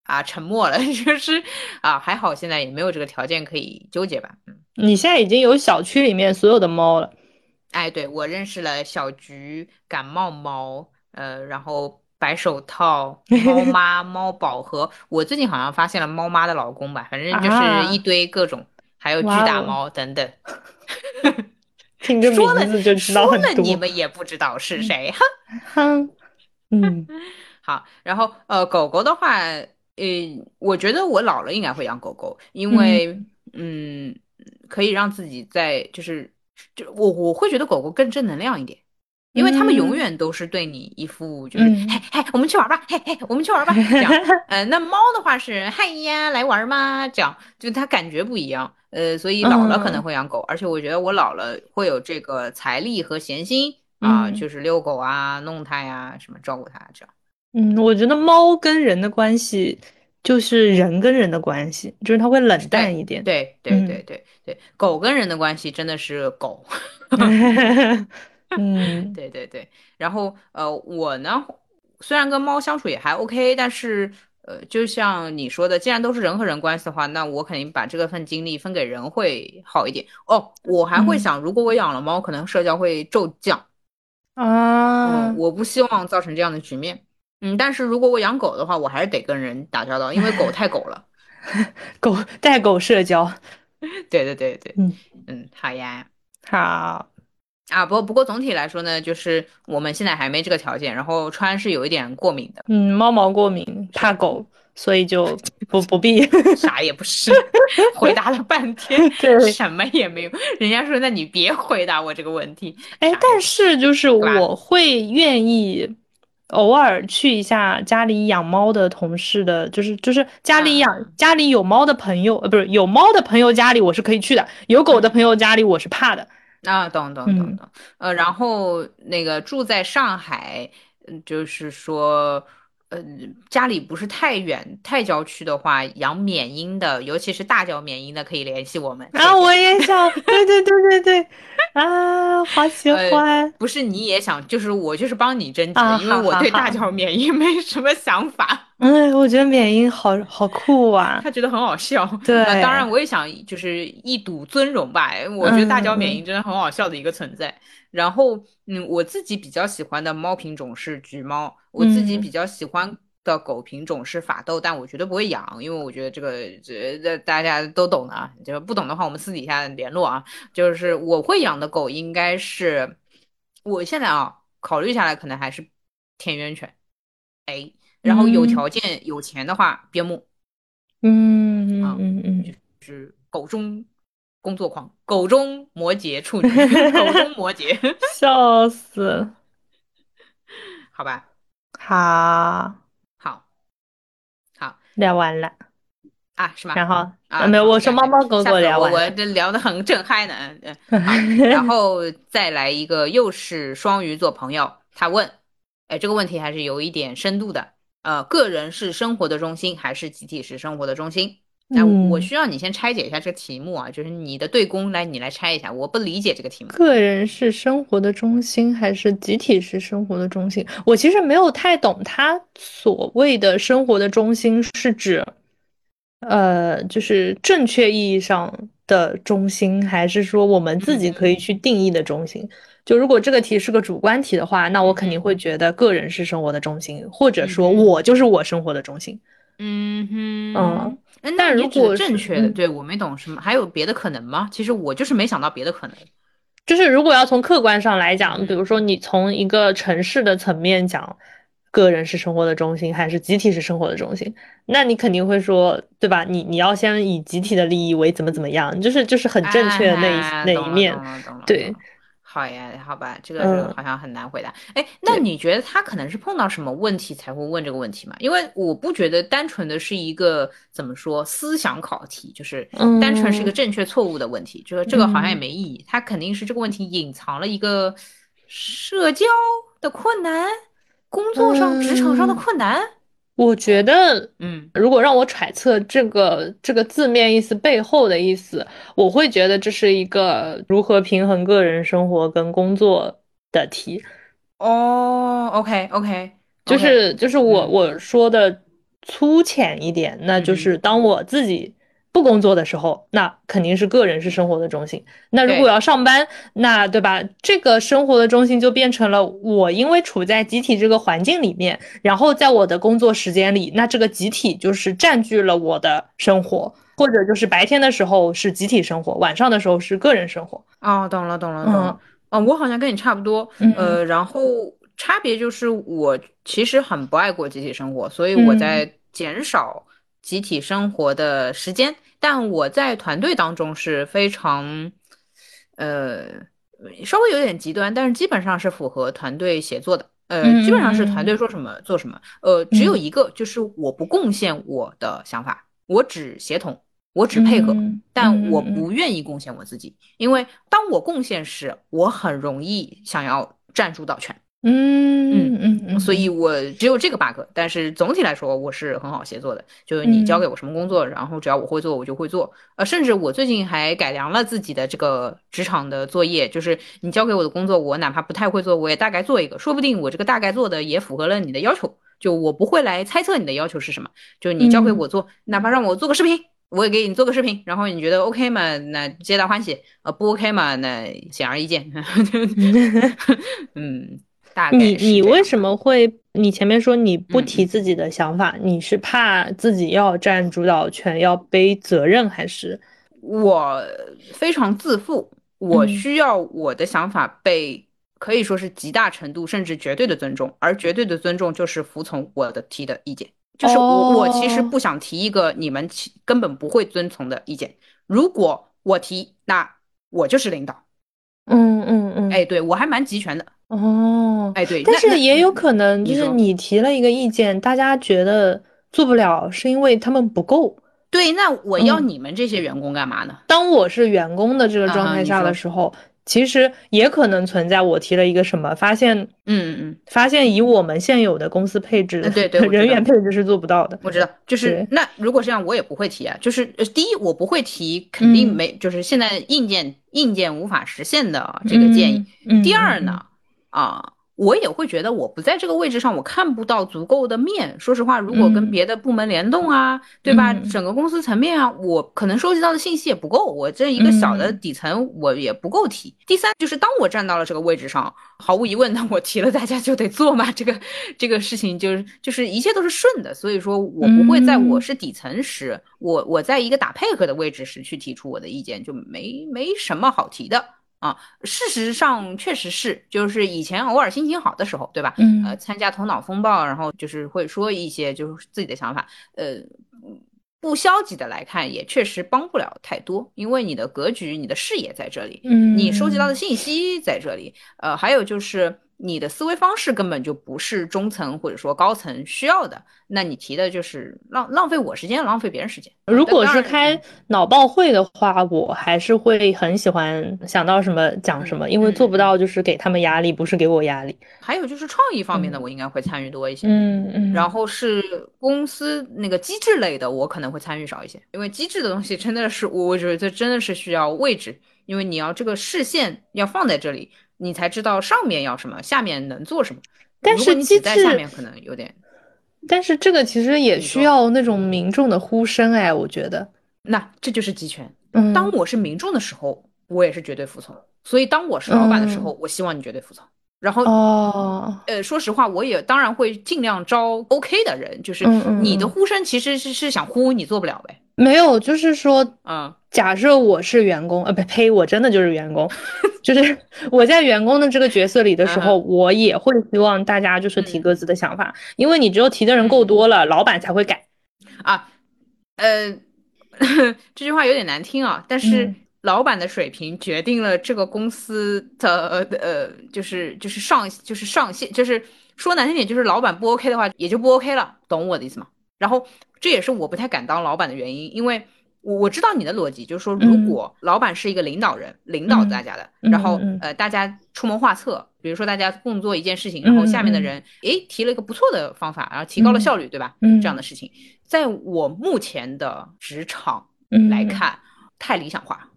啊，沉默了，<laughs> 就是啊，还好现在也没有这个条件可以纠结吧。嗯，你现在已经有小区里面所有的猫了。哎，对，我认识了小橘、感冒猫，呃，然后白手套、猫 <laughs> 妈、猫宝和我最近好像发现了猫妈的老公吧，反正就是一堆各种，还有巨大猫等等。听着 <laughs> 名字就知道很多。说了你们也不知道是谁，哼哼。嗯，好，然后呃，狗狗的话。呃，我觉得我老了应该会养狗狗，因为嗯，可以让自己在就是就我我会觉得狗狗更正能量一点，因为他们永远都是对你一副就是嘿嘿，我们去玩吧，嘿嘿，我们去玩吧 <laughs> 这样。呃，那猫的话是嗨呀，来玩吗？这样就它感觉不一样。呃，所以老了可能会养狗，而且我觉得我老了会有这个财力和闲心啊，就是遛狗啊，弄它呀，什么照顾它这样。嗯，我觉得猫跟人的关系就是人跟人的关系，就是它会冷淡一点。对对对对对，狗跟人的关系真的是狗。<laughs> <laughs> <laughs> 嗯，对对对。然后呃，我呢，虽然跟猫相处也还 OK，但是呃，就像你说的，既然都是人和人关系的话，那我肯定把这个份精力分给人会好一点。哦，我还会想，如果我养了猫，可能社交会骤降。啊，我不希望造成这样的局面。嗯，但是如果我养狗的话，我还是得跟人打交道，因为狗太狗了，<laughs> 狗带狗社交。对对对对，嗯嗯，好呀，好啊，不不过总体来说呢，就是我们现在还没这个条件，然后川是有一点过敏的，嗯，猫毛过敏，怕狗，所以就 <laughs> 不不必，啥也不是，<laughs> 回答了半天，对，什么也没有。人家说，那你别回答我这个问题。哎，但是就是我会愿意。偶尔去一下家里养猫的同事的，就是就是家里养家里有猫的朋友，呃，不是有猫的朋友家里我是可以去的，有狗的朋友家里我是怕的。啊，懂懂懂懂。呃，然后那个住在上海，嗯，就是说。呃，家里不是太远、太郊区的话，养缅因的，尤其是大脚缅因的，可以联系我们。啊，我也想，对对对对对，啊，好喜欢。不是你也想，就是我就是帮你征集，因为我对大脚缅因 <laughs> 没什么想法。嗯，我觉得缅因好好酷啊，他觉得很好笑。对，当然我也想，就是一睹尊容吧。我觉得大脚缅因真的很好笑的一个存在。然后，嗯，我自己比较喜欢的猫品种是橘猫，我自己比较喜欢的狗品种是法斗，但我绝对不会养，因为我觉得这个这这大家都懂的啊，就不懂的话我们私底下联络啊。就是我会养的狗应该是，我现在啊考虑下来可能还是田园犬，哎，然后有条件有钱的话边牧，嗯嗯嗯嗯，就是狗中。工作狂，狗中摩羯处女，<laughs> 狗中摩羯，笑死。好吧，好，好，好，聊完了啊，是吗？然后啊，没有，我说猫猫狗狗聊完，我这聊的很正嗨呢。嗯，<laughs> 然后再来一个，又是双鱼座朋友，他问，哎，这个问题还是有一点深度的。呃，个人是生活的中心，还是集体是生活的中心？那我需要你先拆解一下这个题目啊，就是你的对公来，你来拆一下，我不理解这个题目。个人是生活的中心还是集体是生活的中心？我其实没有太懂他所谓的生活的中心是指，呃，就是正确意义上的中心，还是说我们自己可以去定义的中心？就如果这个题是个主观题的话，那我肯定会觉得个人是生活的中心，或者说我就是我生活的中心。嗯哼，嗯。但如果正确的，对我没懂什么，还有别的可能吗？其实我就是没想到别的可能。就是如果要从客观上来讲，比如说你从一个城市的层面讲，个人是生活的中心，还是集体是生活的中心？那你肯定会说，对吧？你你要先以集体的利益为怎么怎么样，就是就是很正确的那一那一面。对，好呀，好吧，这个这个好像很难回答。哎，那你觉得他可能是碰到什么问题才会问这个问题吗？因为我不觉得单纯的是一个怎么说思想考题，就是单纯是一个正确错误的问题，就是这个好像也没意义。他肯定是这个问题隐藏了一个社交的困难，工作上职场上的困难。我觉得，嗯，如果让我揣测这个这个字面意思背后的意思，我会觉得这是一个如何平衡个人生活跟工作的题。哦，OK OK，就是就是我我说的粗浅一点，那就是当我自己。不工作的时候，那肯定是个人是生活的中心。那如果要上班，那对吧？这个生活的中心就变成了我，因为处在集体这个环境里面，然后在我的工作时间里，那这个集体就是占据了我的生活，或者就是白天的时候是集体生活，晚上的时候是个人生活。哦，懂了，懂了，懂了。哦，我好像跟你差不多。呃，然后差别就是我其实很不爱过集体生活，所以我在减少。集体生活的时间，但我在团队当中是非常，呃，稍微有点极端，但是基本上是符合团队协作的，呃，基本上是团队说什么做什么，呃，只有一个就是我不贡献我的想法，我只协同，我只配合，但我不愿意贡献我自己，因为当我贡献时，我很容易想要占主导权。嗯嗯嗯，所以我只有这个 bug，但是总体来说我是很好协作的。就是你交给我什么工作，然后只要我会做，我就会做。呃，甚至我最近还改良了自己的这个职场的作业，就是你交给我的工作，我哪怕不太会做，我也大概做一个，说不定我这个大概做的也符合了你的要求。就我不会来猜测你的要求是什么，就是你交给我做，哪怕让我做个视频，我也给你做个视频，然后你觉得 OK 嘛，那皆大欢喜；呃，不 OK 嘛，那显而易见。<laughs> <laughs> 嗯。你你为什么会？你前面说你不提自己的想法，你是怕自己要占主导权，要背责任，还是我非常自负？我需要我的想法被可以说是极大程度甚至绝对的尊重，而绝对的尊重就是服从我的提的意见。就是我我其实不想提一个你们根本不会遵从的意见。如果我提，那我就是领导。嗯嗯嗯，哎，对我还蛮集权的。哦，哎对，但是也有可能就是你提了一个意见，大家觉得做不了，是因为他们不够。对，那我要你们这些员工干嘛呢？当我是员工的这个状态下的时候。其实也可能存在，我提了一个什么发现，嗯嗯，发现以我们现有的公司配置，对对，人员配置是做不到的。我知道，就是那如果这样，我也不会提啊。就是呃，第一，我不会提，肯定没，就是现在硬件硬件无法实现的这个建议。第二呢，啊。我也会觉得我不在这个位置上，我看不到足够的面。说实话，如果跟别的部门联动啊，对吧？整个公司层面啊，我可能收集到的信息也不够。我这一个小的底层，我也不够提。第三，就是当我站到了这个位置上，毫无疑问，那我提了，大家就得做嘛。这个这个事情就是就是一切都是顺的，所以说我不会在我是底层时，我我在一个打配合的位置时去提出我的意见，就没没什么好提的。啊，事实上确实是，就是以前偶尔心情好的时候，对吧？嗯，呃，参加头脑风暴，然后就是会说一些就是自己的想法，呃，不消极的来看，也确实帮不了太多，因为你的格局、你的视野在这里，嗯，你收集到的信息在这里，呃，还有就是。你的思维方式根本就不是中层或者说高层需要的，那你提的就是浪浪费我时间，浪费别人时间。如果是开脑报会的话，我还是会很喜欢想到什么讲什么，因为做不到就是给他们压力，不是给我压力。还有就是创意方面的，我应该会参与多一些。嗯嗯。然后是公司那个机制类的，我可能会参与少一些，因为机制的东西真的是，我觉得这真的是需要位置，因为你要这个视线要放在这里。你才知道上面要什么，下面能做什么。但是机制下面可能有点，但是这个其实也需要那种民众的呼声哎，我觉得。那这就是集权。嗯，当我是民众的时候，我也是绝对服从。所以当我是老板的时候，我希望你绝对服从。然后哦，呃，说实话，我也当然会尽量招 OK 的人。就是你的呼声其实是是想呼你做不了呗。没有，就是说，啊，假设我是员工，呃，不呸，我真的就是员工，<laughs> 就是我在员工的这个角色里的时候，我也会希望大家就是提各自的想法，因为你只有提的人够多了，老板才会改。啊，呃，<laughs> 这句话有点难听啊，但是老板的水平决定了这个公司的呃，就是就是上就是上限，就是说难听点，就是老板不 OK 的话，也就不 OK 了，懂我的意思吗？然后这也是我不太敢当老板的原因，因为我我知道你的逻辑，就是说如果老板是一个领导人，领导大家的，然后呃大家出谋划策，比如说大家共做一件事情，然后下面的人诶提了一个不错的方法，然后提高了效率，对吧？这样的事情，在我目前的职场来看，太理想化。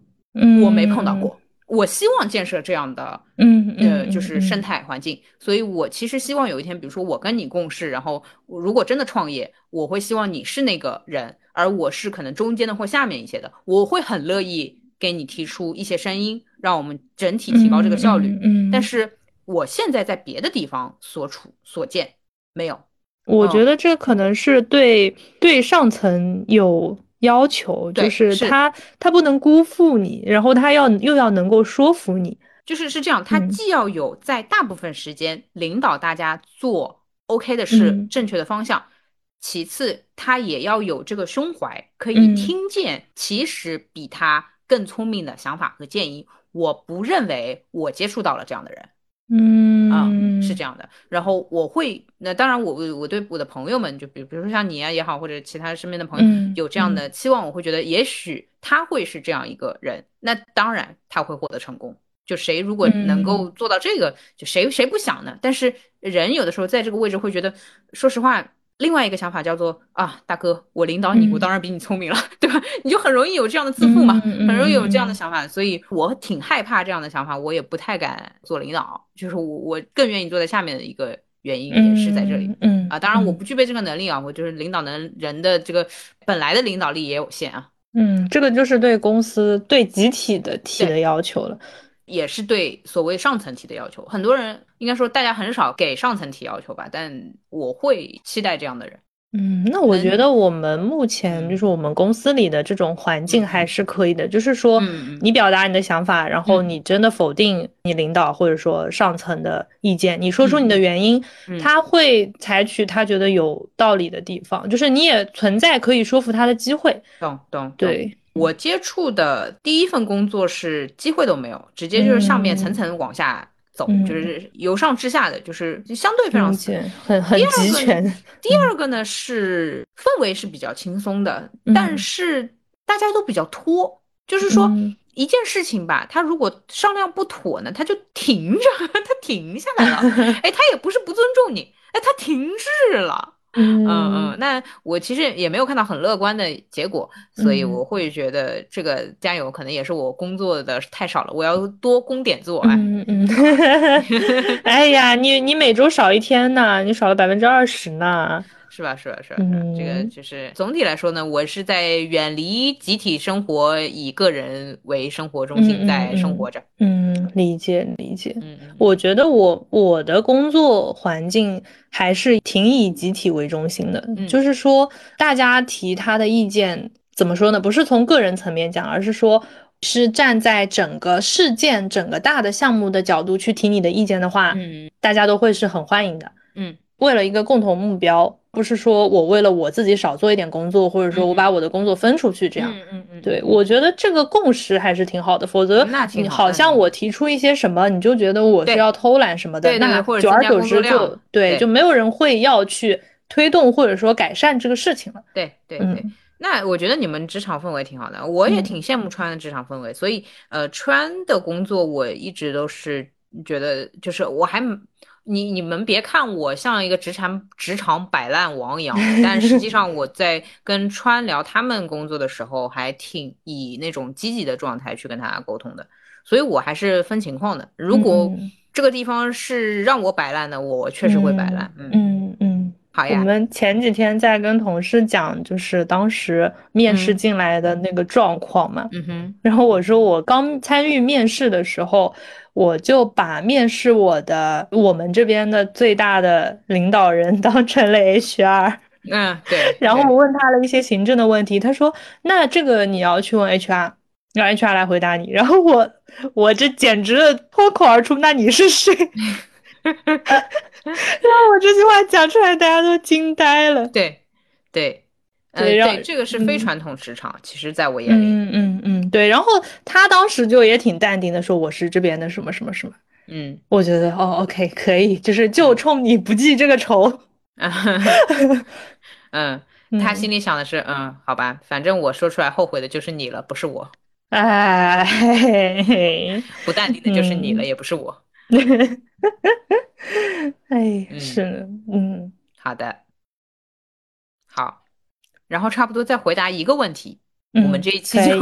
我没碰到过，我希望建设这样的，嗯呃，就是生态环境。所以我其实希望有一天，比如说我跟你共事，然后如果真的创业，我会希望你是那个人，而我是可能中间的或下面一些的，我会很乐意给你提出一些声音，让我们整体提高这个效率。嗯，但是我现在在别的地方所处所见没有，我觉得这可能是对对上层有。要求就是他，他不能辜负你，然后他要又要能够说服你，就是是这样，他既要有在大部分时间领导大家做 OK 的事，正确的方向，其次他也要有这个胸怀，可以听见其实比他更聪明的想法和建议。我不认为我接触到了这样的人。嗯啊，是这样的。然后我会，那当然，我我对我的朋友们，就比比如说像你啊也好，或者其他身边的朋友有这样的期望，我会觉得也许他会是这样一个人。那当然他会获得成功。就谁如果能够做到这个，就谁谁不想呢？但是人有的时候在这个位置会觉得，说实话。另外一个想法叫做啊，大哥，我领导你，我当然比你聪明了，<laughs> 对吧？你就很容易有这样的自负嘛，很容易有这样的想法，所以我挺害怕这样的想法，我也不太敢做领导，就是我我更愿意坐在下面的一个原因也是在这里，嗯啊，当然我。不具备这个能力啊，我就是领导能人的这个本来的领导力也有限啊，嗯，这个就是对公司对集体的提的要求了。也是对所谓上层提的要求，很多人应该说大家很少给上层提要求吧，但我会期待这样的人。嗯，那我觉得我们目前就是我们公司里的这种环境还是可以的，就是说你表达你的想法，然后你真的否定你领导或者说上层的意见，你说出你的原因，他会采取他觉得有道理的地方，就是你也存在可以说服他的机会。懂懂，对。我接触的第一份工作是机会都没有，直接就是上面层层往下走，就是由上至下的，就是相对非常很很集权。第二个呢是氛围是比较轻松的，但是大家都比较拖，就是说一件事情吧，他如果商量不妥呢，他就停着，<laughs> 他停下来了。<laughs> 哎，他也不是不尊重你，哎，他停滞了。<laughs> 嗯嗯，那我其实也没有看到很乐观的结果，所以我会觉得这个加油可能也是我工作的太少了，我要多工点做。嗯嗯，<laughs> 哎呀，你你每周少一天呢，你少了百分之二十呢。是吧？是吧？是吧？这个就是总体来说呢，我是在远离集体生活，以个人为生活中心在生活着。嗯，理解理解。嗯，我觉得我我的工作环境还是挺以集体为中心的，就是说大家提他的意见，怎么说呢？不是从个人层面讲，而是说是站在整个事件、整个大的项目的角度去提你的意见的话，嗯，大家都会是很欢迎的。嗯。为了一个共同目标，不是说我为了我自己少做一点工作，或者说我把我的工作分出去这样。嗯嗯嗯。对，我觉得这个共识还是挺好的，否则你好像我提出一些什么，你就觉得我是要偷懒什么的，那久而久之就对，就没有人会要去推动或者说改善这个事情了。对对对，那我觉得你们职场氛围挺好的，我也挺羡慕川的职场氛围，所以呃，川的工作我一直都是觉得，就是我还。你你们别看我像一个职场职场摆烂王一样，但实际上我在跟川聊他们工作的时候，还挺以那种积极的状态去跟他沟通的，所以我还是分情况的。如果这个地方是让我摆烂的，我确实会摆烂。嗯嗯，好呀。我们前几天在跟同事讲，就是当时面试进来的那个状况嘛。嗯哼。然后我说我刚参与面试的时候。我就把面试我的我们这边的最大的领导人当成了 HR，嗯，对。然后我问他了一些行政的问题，他说：“那这个你要去问 HR，让 HR 来回答你。”然后我我这简直了脱口而出：“那你是谁？” <laughs> <laughs> 然后我这句话讲出来，大家都惊呆了。对，对。对，这个是非传统职场，其实在我眼里，嗯嗯嗯，对。然后他当时就也挺淡定的说：“我是这边的什么什么什么。”嗯，我觉得哦，OK，可以，就是就冲你不记这个仇。<laughs> 嗯，他心里想的是，嗯，好吧，反正我说出来后悔的就是你了，不是我。哎，不淡定的就是你了，也不是我。<laughs> 哎，是，嗯，好的，好，然后差不多再回答一个问题，我们这一期就，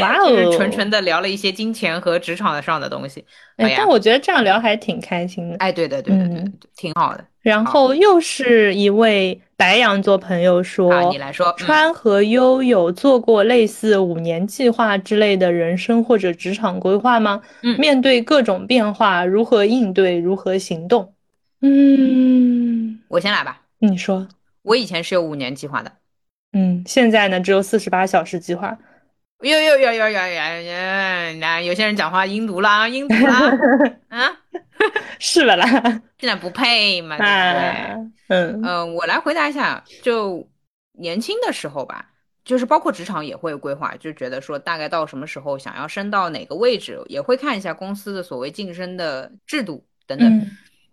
哇哦，<laughs> 就是纯纯的聊了一些金钱和职场上的东西。哎，但我觉得这样聊还挺开心的。哎，对的，对的对对，挺好的。然后又是一位白羊座朋友说：“啊你来说，川和优有做过类似五年计划之类的人生或者职场规划吗？嗯，面对各种变化，如何应对，如何行动？嗯，我先来吧。你说，我以前是有五年计划的。嗯，现在呢，只有四十八小时计划。哟哟哟哟哟哟，那有些人讲话阴毒啦，阴毒啦，啊。”是了啦？现在不配嘛，对不对？嗯嗯，我来回答一下，就年轻的时候吧，就是包括职场也会规划，就觉得说大概到什么时候想要升到哪个位置，也会看一下公司的所谓晋升的制度等等。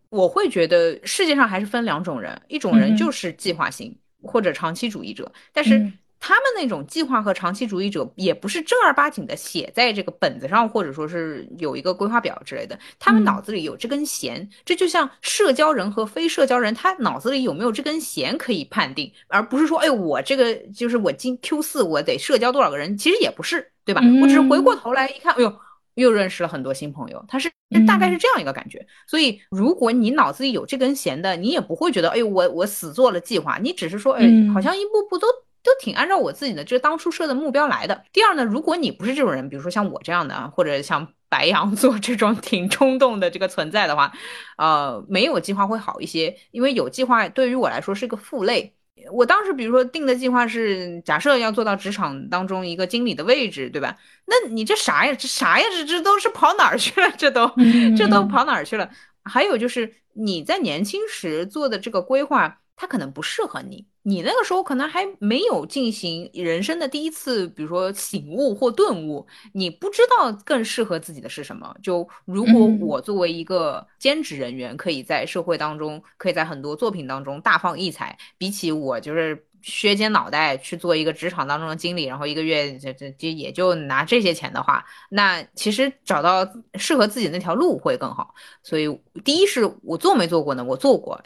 我会觉得世界上还是分两种人，一种人就是计划型或者长期主义者，但是。他们那种计划和长期主义者，也不是正儿八经的写在这个本子上，或者说是有一个规划表之类的。他们脑子里有这根弦，这就像社交人和非社交人，他脑子里有没有这根弦可以判定，而不是说，哎，我这个就是我今 Q 四我得社交多少个人，其实也不是，对吧？我只是回过头来一看，哎呦，又认识了很多新朋友，他是大概是这样一个感觉。所以，如果你脑子里有这根弦的，你也不会觉得，哎呦，我我死做了计划，你只是说，哎，好像一步步都。都挺按照我自己的这当初设的目标来的。第二呢，如果你不是这种人，比如说像我这样的啊，或者像白羊座这种挺冲动的这个存在的话，呃，没有计划会好一些，因为有计划对于我来说是个负累。我当时比如说定的计划是，假设要做到职场当中一个经理的位置，对吧？那你这啥呀？这啥呀？这这都是跑哪儿去了？这都这都跑哪儿去了？还有就是你在年轻时做的这个规划。他可能不适合你，你那个时候可能还没有进行人生的第一次，比如说醒悟或顿悟，你不知道更适合自己的是什么。就如果我作为一个兼职人员，可以在社会当中，可以在很多作品当中大放异彩，比起我就是削尖脑袋去做一个职场当中的经理，然后一个月这这就也就拿这些钱的话，那其实找到适合自己那条路会更好。所以第一是我做没做过呢？我做过。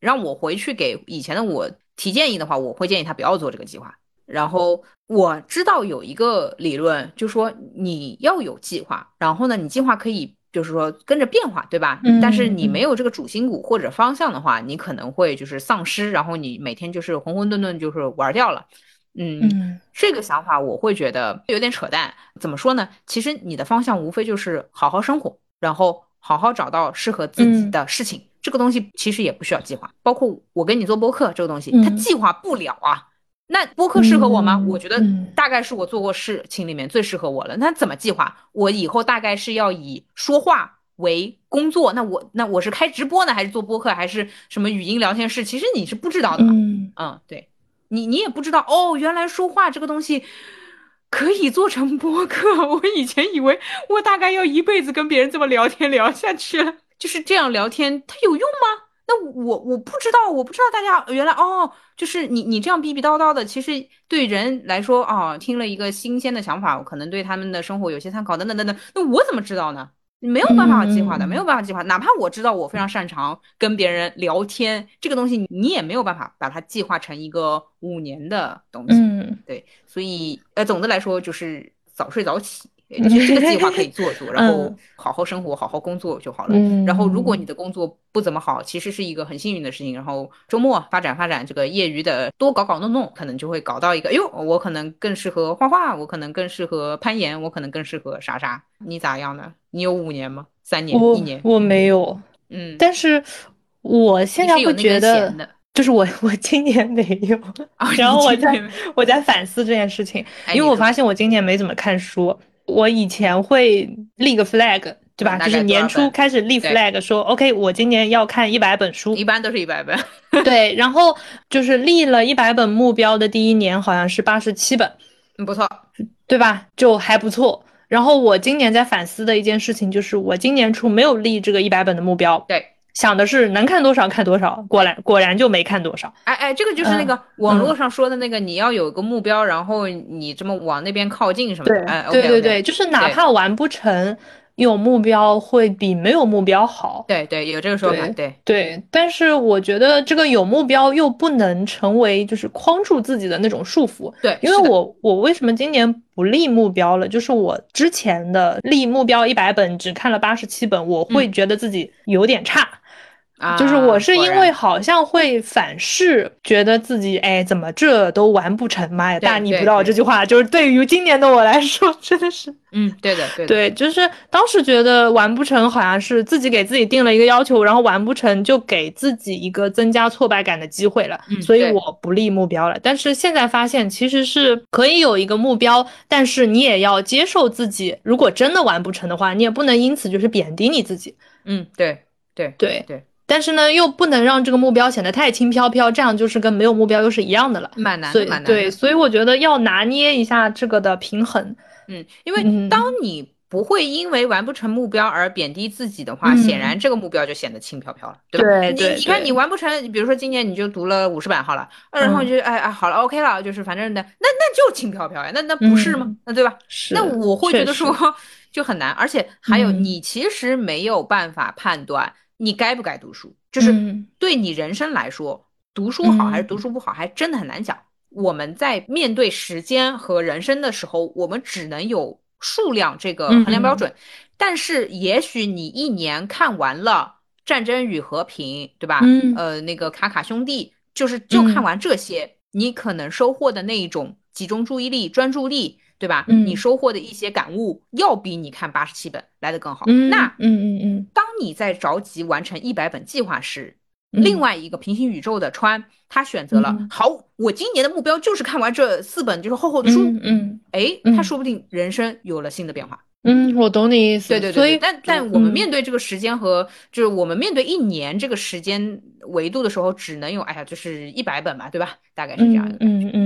让我回去给以前的我提建议的话，我会建议他不要做这个计划。然后我知道有一个理论，就说你要有计划，然后呢，你计划可以就是说跟着变化，对吧？但是你没有这个主心骨或者方向的话，你可能会就是丧失，然后你每天就是浑浑沌沌就是玩掉了。嗯，这个想法我会觉得有点扯淡。怎么说呢？其实你的方向无非就是好好生活，然后好好找到适合自己的事情。这个东西其实也不需要计划，包括我跟你做播客这个东西，它计划不了啊。那播客适合我吗？我觉得大概是我做过事情里面最适合我了。那怎么计划？我以后大概是要以说话为工作。那我那我是开直播呢，还是做播客，还是什么语音聊天室？其实你是不知道的嘛。嗯，对，你你也不知道哦。原来说话这个东西可以做成播客。<laughs> 我以前以为我大概要一辈子跟别人这么聊天聊下去了。<laughs> 就是这样聊天，它有用吗？那我我不知道，我不知道大家原来哦，就是你你这样逼逼叨叨的，其实对人来说啊，听了一个新鲜的想法，可能对他们的生活有些参考，等等等等。那我怎么知道呢？没有办法计划的，没有办法计划。哪怕我知道我非常擅长跟别人聊天，这个东西你也没有办法把它计划成一个五年的东西。嗯，对，所以呃，总的来说就是早睡早起。这个计划可以 <laughs> 做做，然后好好生活，好好工作就好了。然后，如果你的工作不怎么好，其实是一个很幸运的事情。然后周末发展发展这个业余的，多搞搞弄弄，可能就会搞到一个，哎呦，我可能更适合画画，我可能更适合攀岩，我可能更适合啥啥。你咋样呢？你有五年吗？三年？一年？我没有。嗯，但是我现在会觉得，就是我我今年没有。<laughs> 然后我在我在反思这件事情，因为我发现我今年没怎么看书。我以前会立个 flag，对吧？就是年初开始立 flag，说 OK，我今年要看一百本书，一般都是一百本。<laughs> 对，然后就是立了一百本目标的第一年，好像是八十七本，嗯，不错，对吧？就还不错。然后我今年在反思的一件事情就是，我今年初没有立这个一百本的目标，对，想的是能看多少看多少，果然果然就没看多少。哎哎，这个就是那个网络上说的那个，你要有个目标，然后你这么往那边靠近什么的。哎，对对对，就是哪怕完不成。有目标会比没有目标好，对对，有这个说法，对对。但是我觉得这个有目标又不能成为就是框住自己的那种束缚，对。因为我我为什么今年不立目标了？就是我之前的立目标一百本，只看了八十七本，我会觉得自己有点差。就是我是因为好像会反噬，觉得自己哎怎么这都完不成？妈呀，大逆不道！这句话就是对于今年的我来说，真的是，嗯，对的，对的，对，就是当时觉得完不成，好像是自己给自己定了一个要求，然后完不成就给自己一个增加挫败感的机会了，所以我不立目标了。但是现在发现其实是可以有一个目标，但是你也要接受自己，如果真的完不成的话，你也不能因此就是贬低你自己。嗯，对，对，对，对。但是呢，又不能让这个目标显得太轻飘飘，这样就是跟没有目标又是一样的了，蛮难，蛮难。对，所以我觉得要拿捏一下这个的平衡。嗯，因为当你不会因为完不成目标而贬低自己的话，显然这个目标就显得轻飘飘了，对吧？对对。你看你完不成，比如说今年你就读了五十版好了，然后就哎哎好了，OK 了，就是反正的，那那就轻飘飘呀，那那不是吗？那对吧？是。那我会觉得说 <laughs> 就很难，而且还有你其实没有办法判断。你该不该读书？就是对你人生来说，读书好还是读书不好，还真的很难讲。我们在面对时间和人生的时候，我们只能有数量这个衡量标准。但是，也许你一年看完了《战争与和平》，对吧？呃，那个卡卡兄弟，就是就看完这些，你可能收获的那一种集中注意力、专注力。对吧？你收获的一些感悟，要比你看八十七本来的更好。那，嗯嗯嗯，当你在着急完成一百本计划时，另外一个平行宇宙的川，他选择了好，我今年的目标就是看完这四本就是厚厚的书。嗯，哎，他说不定人生有了新的变化。嗯，我懂你意思。对对对，所以但但我们面对这个时间和就是我们面对一年这个时间维度的时候，只能有哎呀，就是一百本嘛，对吧？大概是这样的。嗯嗯嗯，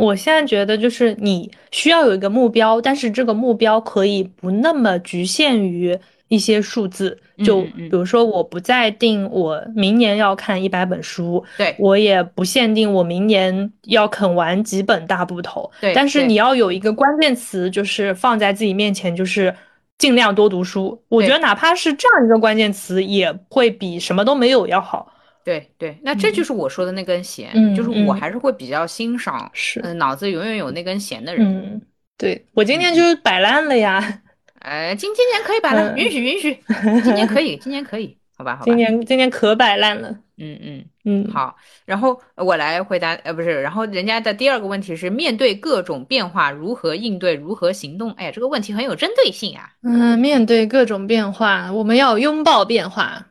我现在觉得就是你需要有一个目标，但是这个目标可以不那么局限于。一些数字，就比如说，我不再定我明年要看一百本书，对我也不限定我明年要啃完几本大部头，对。但是你要有一个关键词，就是放在自己面前，就是尽量多读书。我觉得哪怕是这样一个关键词，也会比什么都没有要好。对对，那这就是我说的那根弦，就是我还是会比较欣赏，是嗯脑子永远有那根弦的人。嗯，对我今天就是摆烂了呀。呃，<laughs> 今今年可以摆烂，允许允许，<laughs> 今年可以，今年可以，好吧，好吧，今年今年可摆烂了，嗯嗯嗯，好，然后我来回答，呃，不是，然后人家的第二个问题是面对各种变化如何应对，如何行动？哎呀，这个问题很有针对性啊。嗯，面对各种变化，我们要拥抱变化。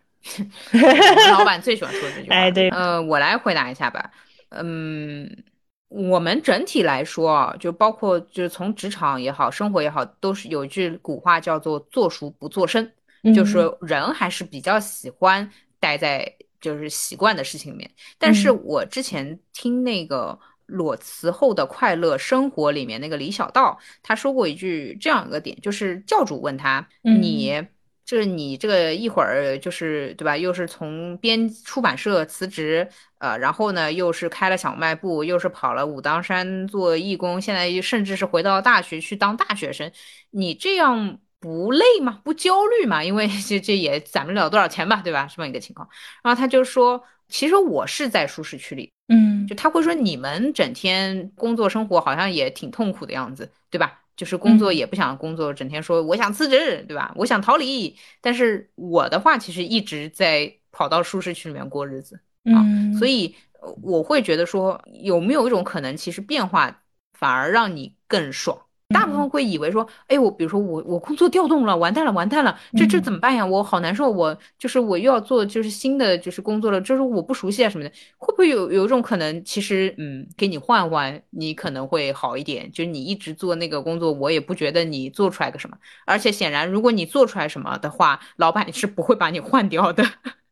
老板最喜欢说这句话。哎，对，呃，我来回答一下吧，嗯。我们整体来说啊，就包括就是从职场也好，生活也好，都是有一句古话叫做“做熟不做生”，就是人还是比较喜欢待在就是习惯的事情里面。但是我之前听那个裸辞后的快乐生活里面那个李小道，他说过一句这样一个点，就是教主问他你。就是你这个一会儿就是对吧？又是从编出版社辞职，呃，然后呢又是开了小卖部，又是跑了武当山做义工，现在甚至是回到大学去当大学生，你这样不累吗？不焦虑吗？因为这这也攒不了多少钱吧，对吧？这么一个情况。然后他就说，其实我是在舒适区里，嗯，就他会说你们整天工作生活好像也挺痛苦的样子，对吧？就是工作也不想工作，整天说我想辞职，对吧？我想逃离。但是我的话，其实一直在跑到舒适区里面过日子啊。所以我会觉得说，有没有一种可能，其实变化反而让你更爽？大部分会以为说，哎，我比如说我我工作调动了，完蛋了，完蛋了，这这怎么办呀？我好难受，我就是我又要做就是新的就是工作了，就是我不熟悉啊什么的，会不会有有一种可能，其实嗯，给你换换，你可能会好一点。就是你一直做那个工作，我也不觉得你做出来个什么，而且显然如果你做出来什么的话，老板是不会把你换掉的。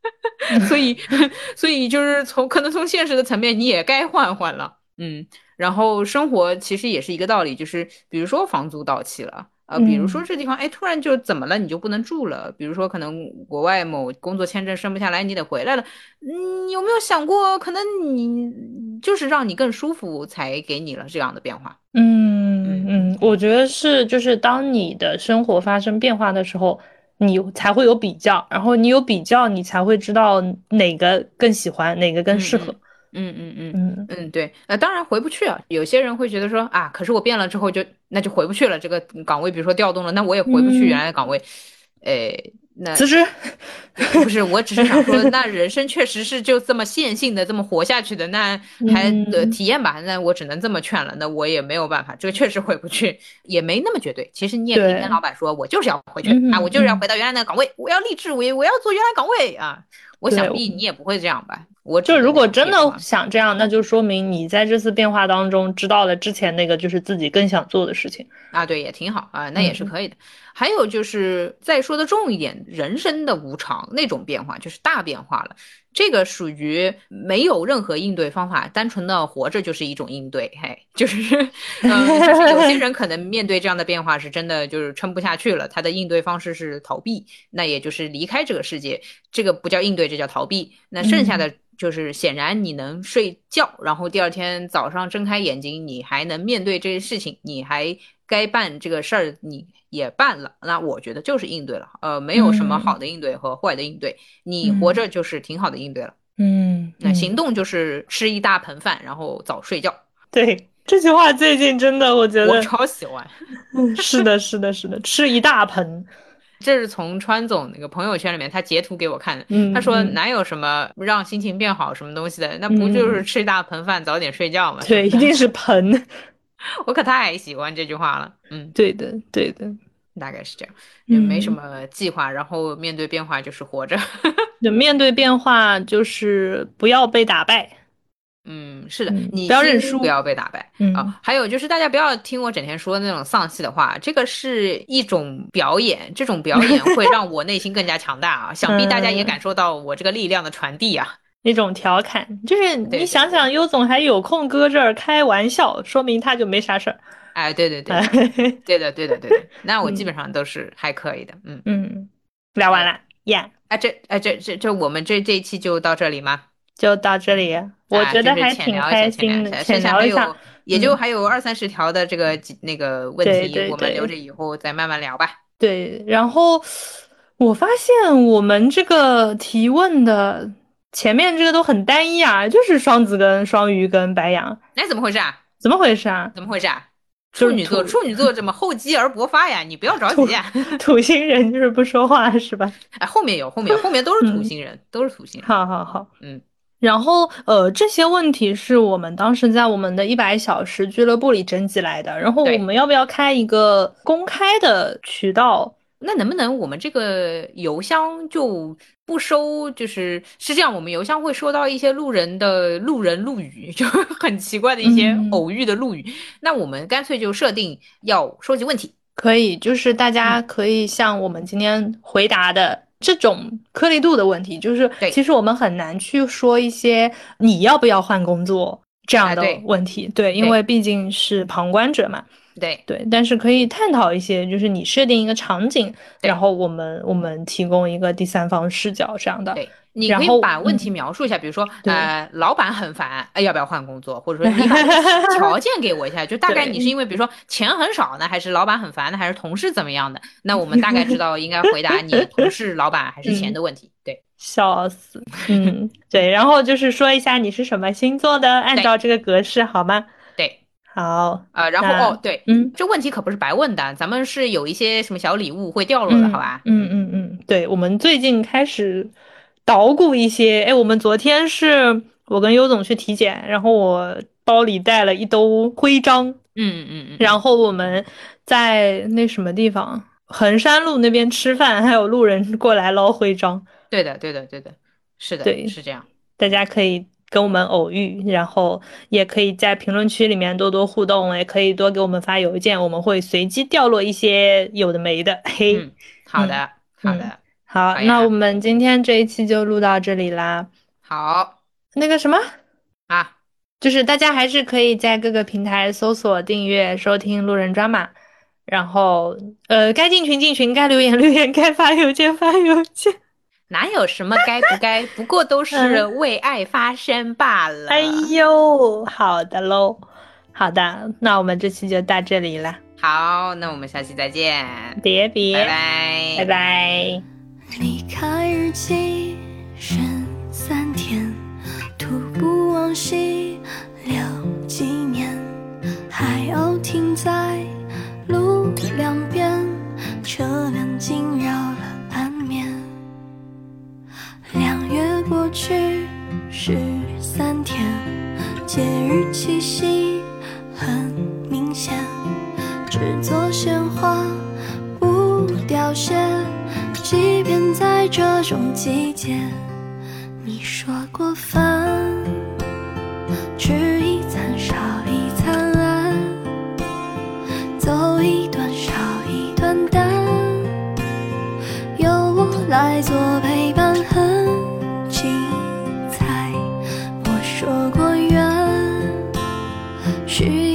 <laughs> 所以，<laughs> 所以就是从可能从现实的层面，你也该换换了，嗯。然后生活其实也是一个道理，就是比如说房租到期了，呃，比如说这地方哎突然就怎么了，你就不能住了。比如说可能国外某工作签证生不下来，你得回来了。嗯，有没有想过，可能你就是让你更舒服才给你了这样的变化？嗯嗯，我觉得是，就是当你的生活发生变化的时候。你才会有比较，然后你有比较，你才会知道哪个更喜欢，哪个更适合。嗯嗯嗯嗯嗯，对。呃，当然回不去啊。有些人会觉得说啊，可是我变了之后就那就回不去了。这个岗位，比如说调动了，那我也回不去原来的岗位。诶。那辞职，不是，我只是想说，<laughs> 那人生确实是就这么线性的这么活下去的，那还体验吧。那我只能这么劝了，那我也没有办法，这个确实回不去，也没那么绝对。其实你也可以跟老板说，我就是要回去啊，我就是要回到原来那个岗位，我要立志，我我要做原来岗位啊。我想必你也不会这样吧？我就如果真的想这样，那就说明你在这次变化当中知道了之前那个就是自己更想做的事情啊。对，也挺好啊，那也是可以的。还有就是再说的重一点，人生的无常那种变化就是大变化了，这个属于没有任何应对方法，单纯的活着就是一种应对。嘿，就是，<laughs> 嗯，就是有些人可能面对这样的变化是真的就是撑不下去了，他的应对方式是逃避，那也就是离开这个世界，这个不叫应对，这叫逃避。那剩下的就是显然你能睡觉，然后第二天早上睁开眼睛，你还能面对这些事情，你还该办这个事儿，你。也办了，那我觉得就是应对了，呃，没有什么好的应对和坏的应对，你活着就是挺好的应对了。嗯，那行动就是吃一大盆饭，然后早睡觉。对这句话最近真的，我觉得我超喜欢。<laughs> 是的，是的，是的，吃一大盆。<laughs> 这是从川总那个朋友圈里面他截图给我看的，嗯他说哪有什么让心情变好什么东西的，那不就是吃一大盆饭，早点睡觉吗？对，一定是盆。<laughs> 我可太喜欢这句话了，嗯，对的，对的，大概是这样，也没什么计划，然后面对变化就是活着，<laughs> 就面对变化就是不要被打败，嗯，是的，你不要认输，不要被打败。啊，还有就是大家不要听我整天说那种丧气的话，这个是一种表演，这种表演会 <laughs> 让我内心更加强大啊，想必大家也感受到我这个力量的传递啊。那种调侃，就是你想想，优总还有空搁这儿开玩笑，说明他就没啥事儿。哎，对对对，对的对的对的，<laughs> 那我基本上都是还可以的。嗯嗯，聊完了耶。哎，这哎这这这我们这这一期就到这里吗？就到这里，我觉得还挺开心的。浅聊一下，也就还有二三十条的这个那个问题，我们留着以后再慢慢聊吧。对，然后我发现我们这个提问的。前面这个都很单一啊，就是双子跟双鱼跟白羊，哎，怎么回事啊？怎么回事啊？怎么回事啊？处女座，处女座怎么厚积而薄发呀？你不要着急啊。<laughs> 土星人就是不说话是吧？<laughs> 哎，后面有，后面后面都是土星人，都是土星。人。好好好，嗯。然后呃，这些问题是我们当时在我们的一百小时俱乐部里征集来的，然后我们要不要开一个公开的渠道？那能不能我们这个邮箱就不收？就是是这样，我们邮箱会收到一些路人的路人路语，<laughs> 就很奇怪的一些偶遇的路语。那我们干脆就设定要收集问题，可以，就是大家可以像我们今天回答的这种颗粒度的问题，就是其实我们很难去说一些你要不要换工作这样的问题，对，因为毕竟是旁观者嘛。对对，但是可以探讨一些，就是你设定一个场景，然后我们我们提供一个第三方视角这样的。对，你可以把问题描述一下，比如说，呃，老板很烦，哎要不要换工作？或者说你把 <laughs> 条件给我一下，就大概你是因为比如说钱很少呢，还是老板很烦呢，还是同事怎么样的？那我们大概知道应该回答你 <laughs> 同事、老板还是钱的问题。对，笑死，嗯，对，然后就是说一下你是什么星座的，按照这个格式好吗？好啊，然后哦，对，嗯，这问题可不是白问的，咱们是有一些什么小礼物会掉落的，好吧？嗯嗯嗯，对，我们最近开始捣鼓一些，哎，我们昨天是我跟优总去体检，然后我包里带了一兜徽章，嗯嗯嗯。然后我们在那什么地方，衡山路那边吃饭，还有路人过来捞徽章。对的，对的，对的，是的，对，是这样。大家可以跟我们偶遇，然后也可以在评论区里面多多互动，也可以多给我们发邮件，我们会随机掉落一些有的没的。<laughs> 嘿，好的，好的，好，那我们今天这一期就录到这里啦。好，那个什么？啊，就是大家还是可以在各个平台搜索订阅收听路人抓马，然后呃，该进群进群，该留言留言，该发邮件发邮件。哪有什么该不该，<laughs> 不过都是为爱发声罢了。哎呦，好的喽，好的，那我们这期就到这里了。好，那我们下期再见，别别，拜拜，拜拜。离开日记剩三天，徒步往西留纪念，海鸥停在路两边，车辆惊扰两月过去十三天，节日气息很明显。制作鲜花不凋谢，即便在这种季节。你说过分，来做陪伴很精彩。我说过愿许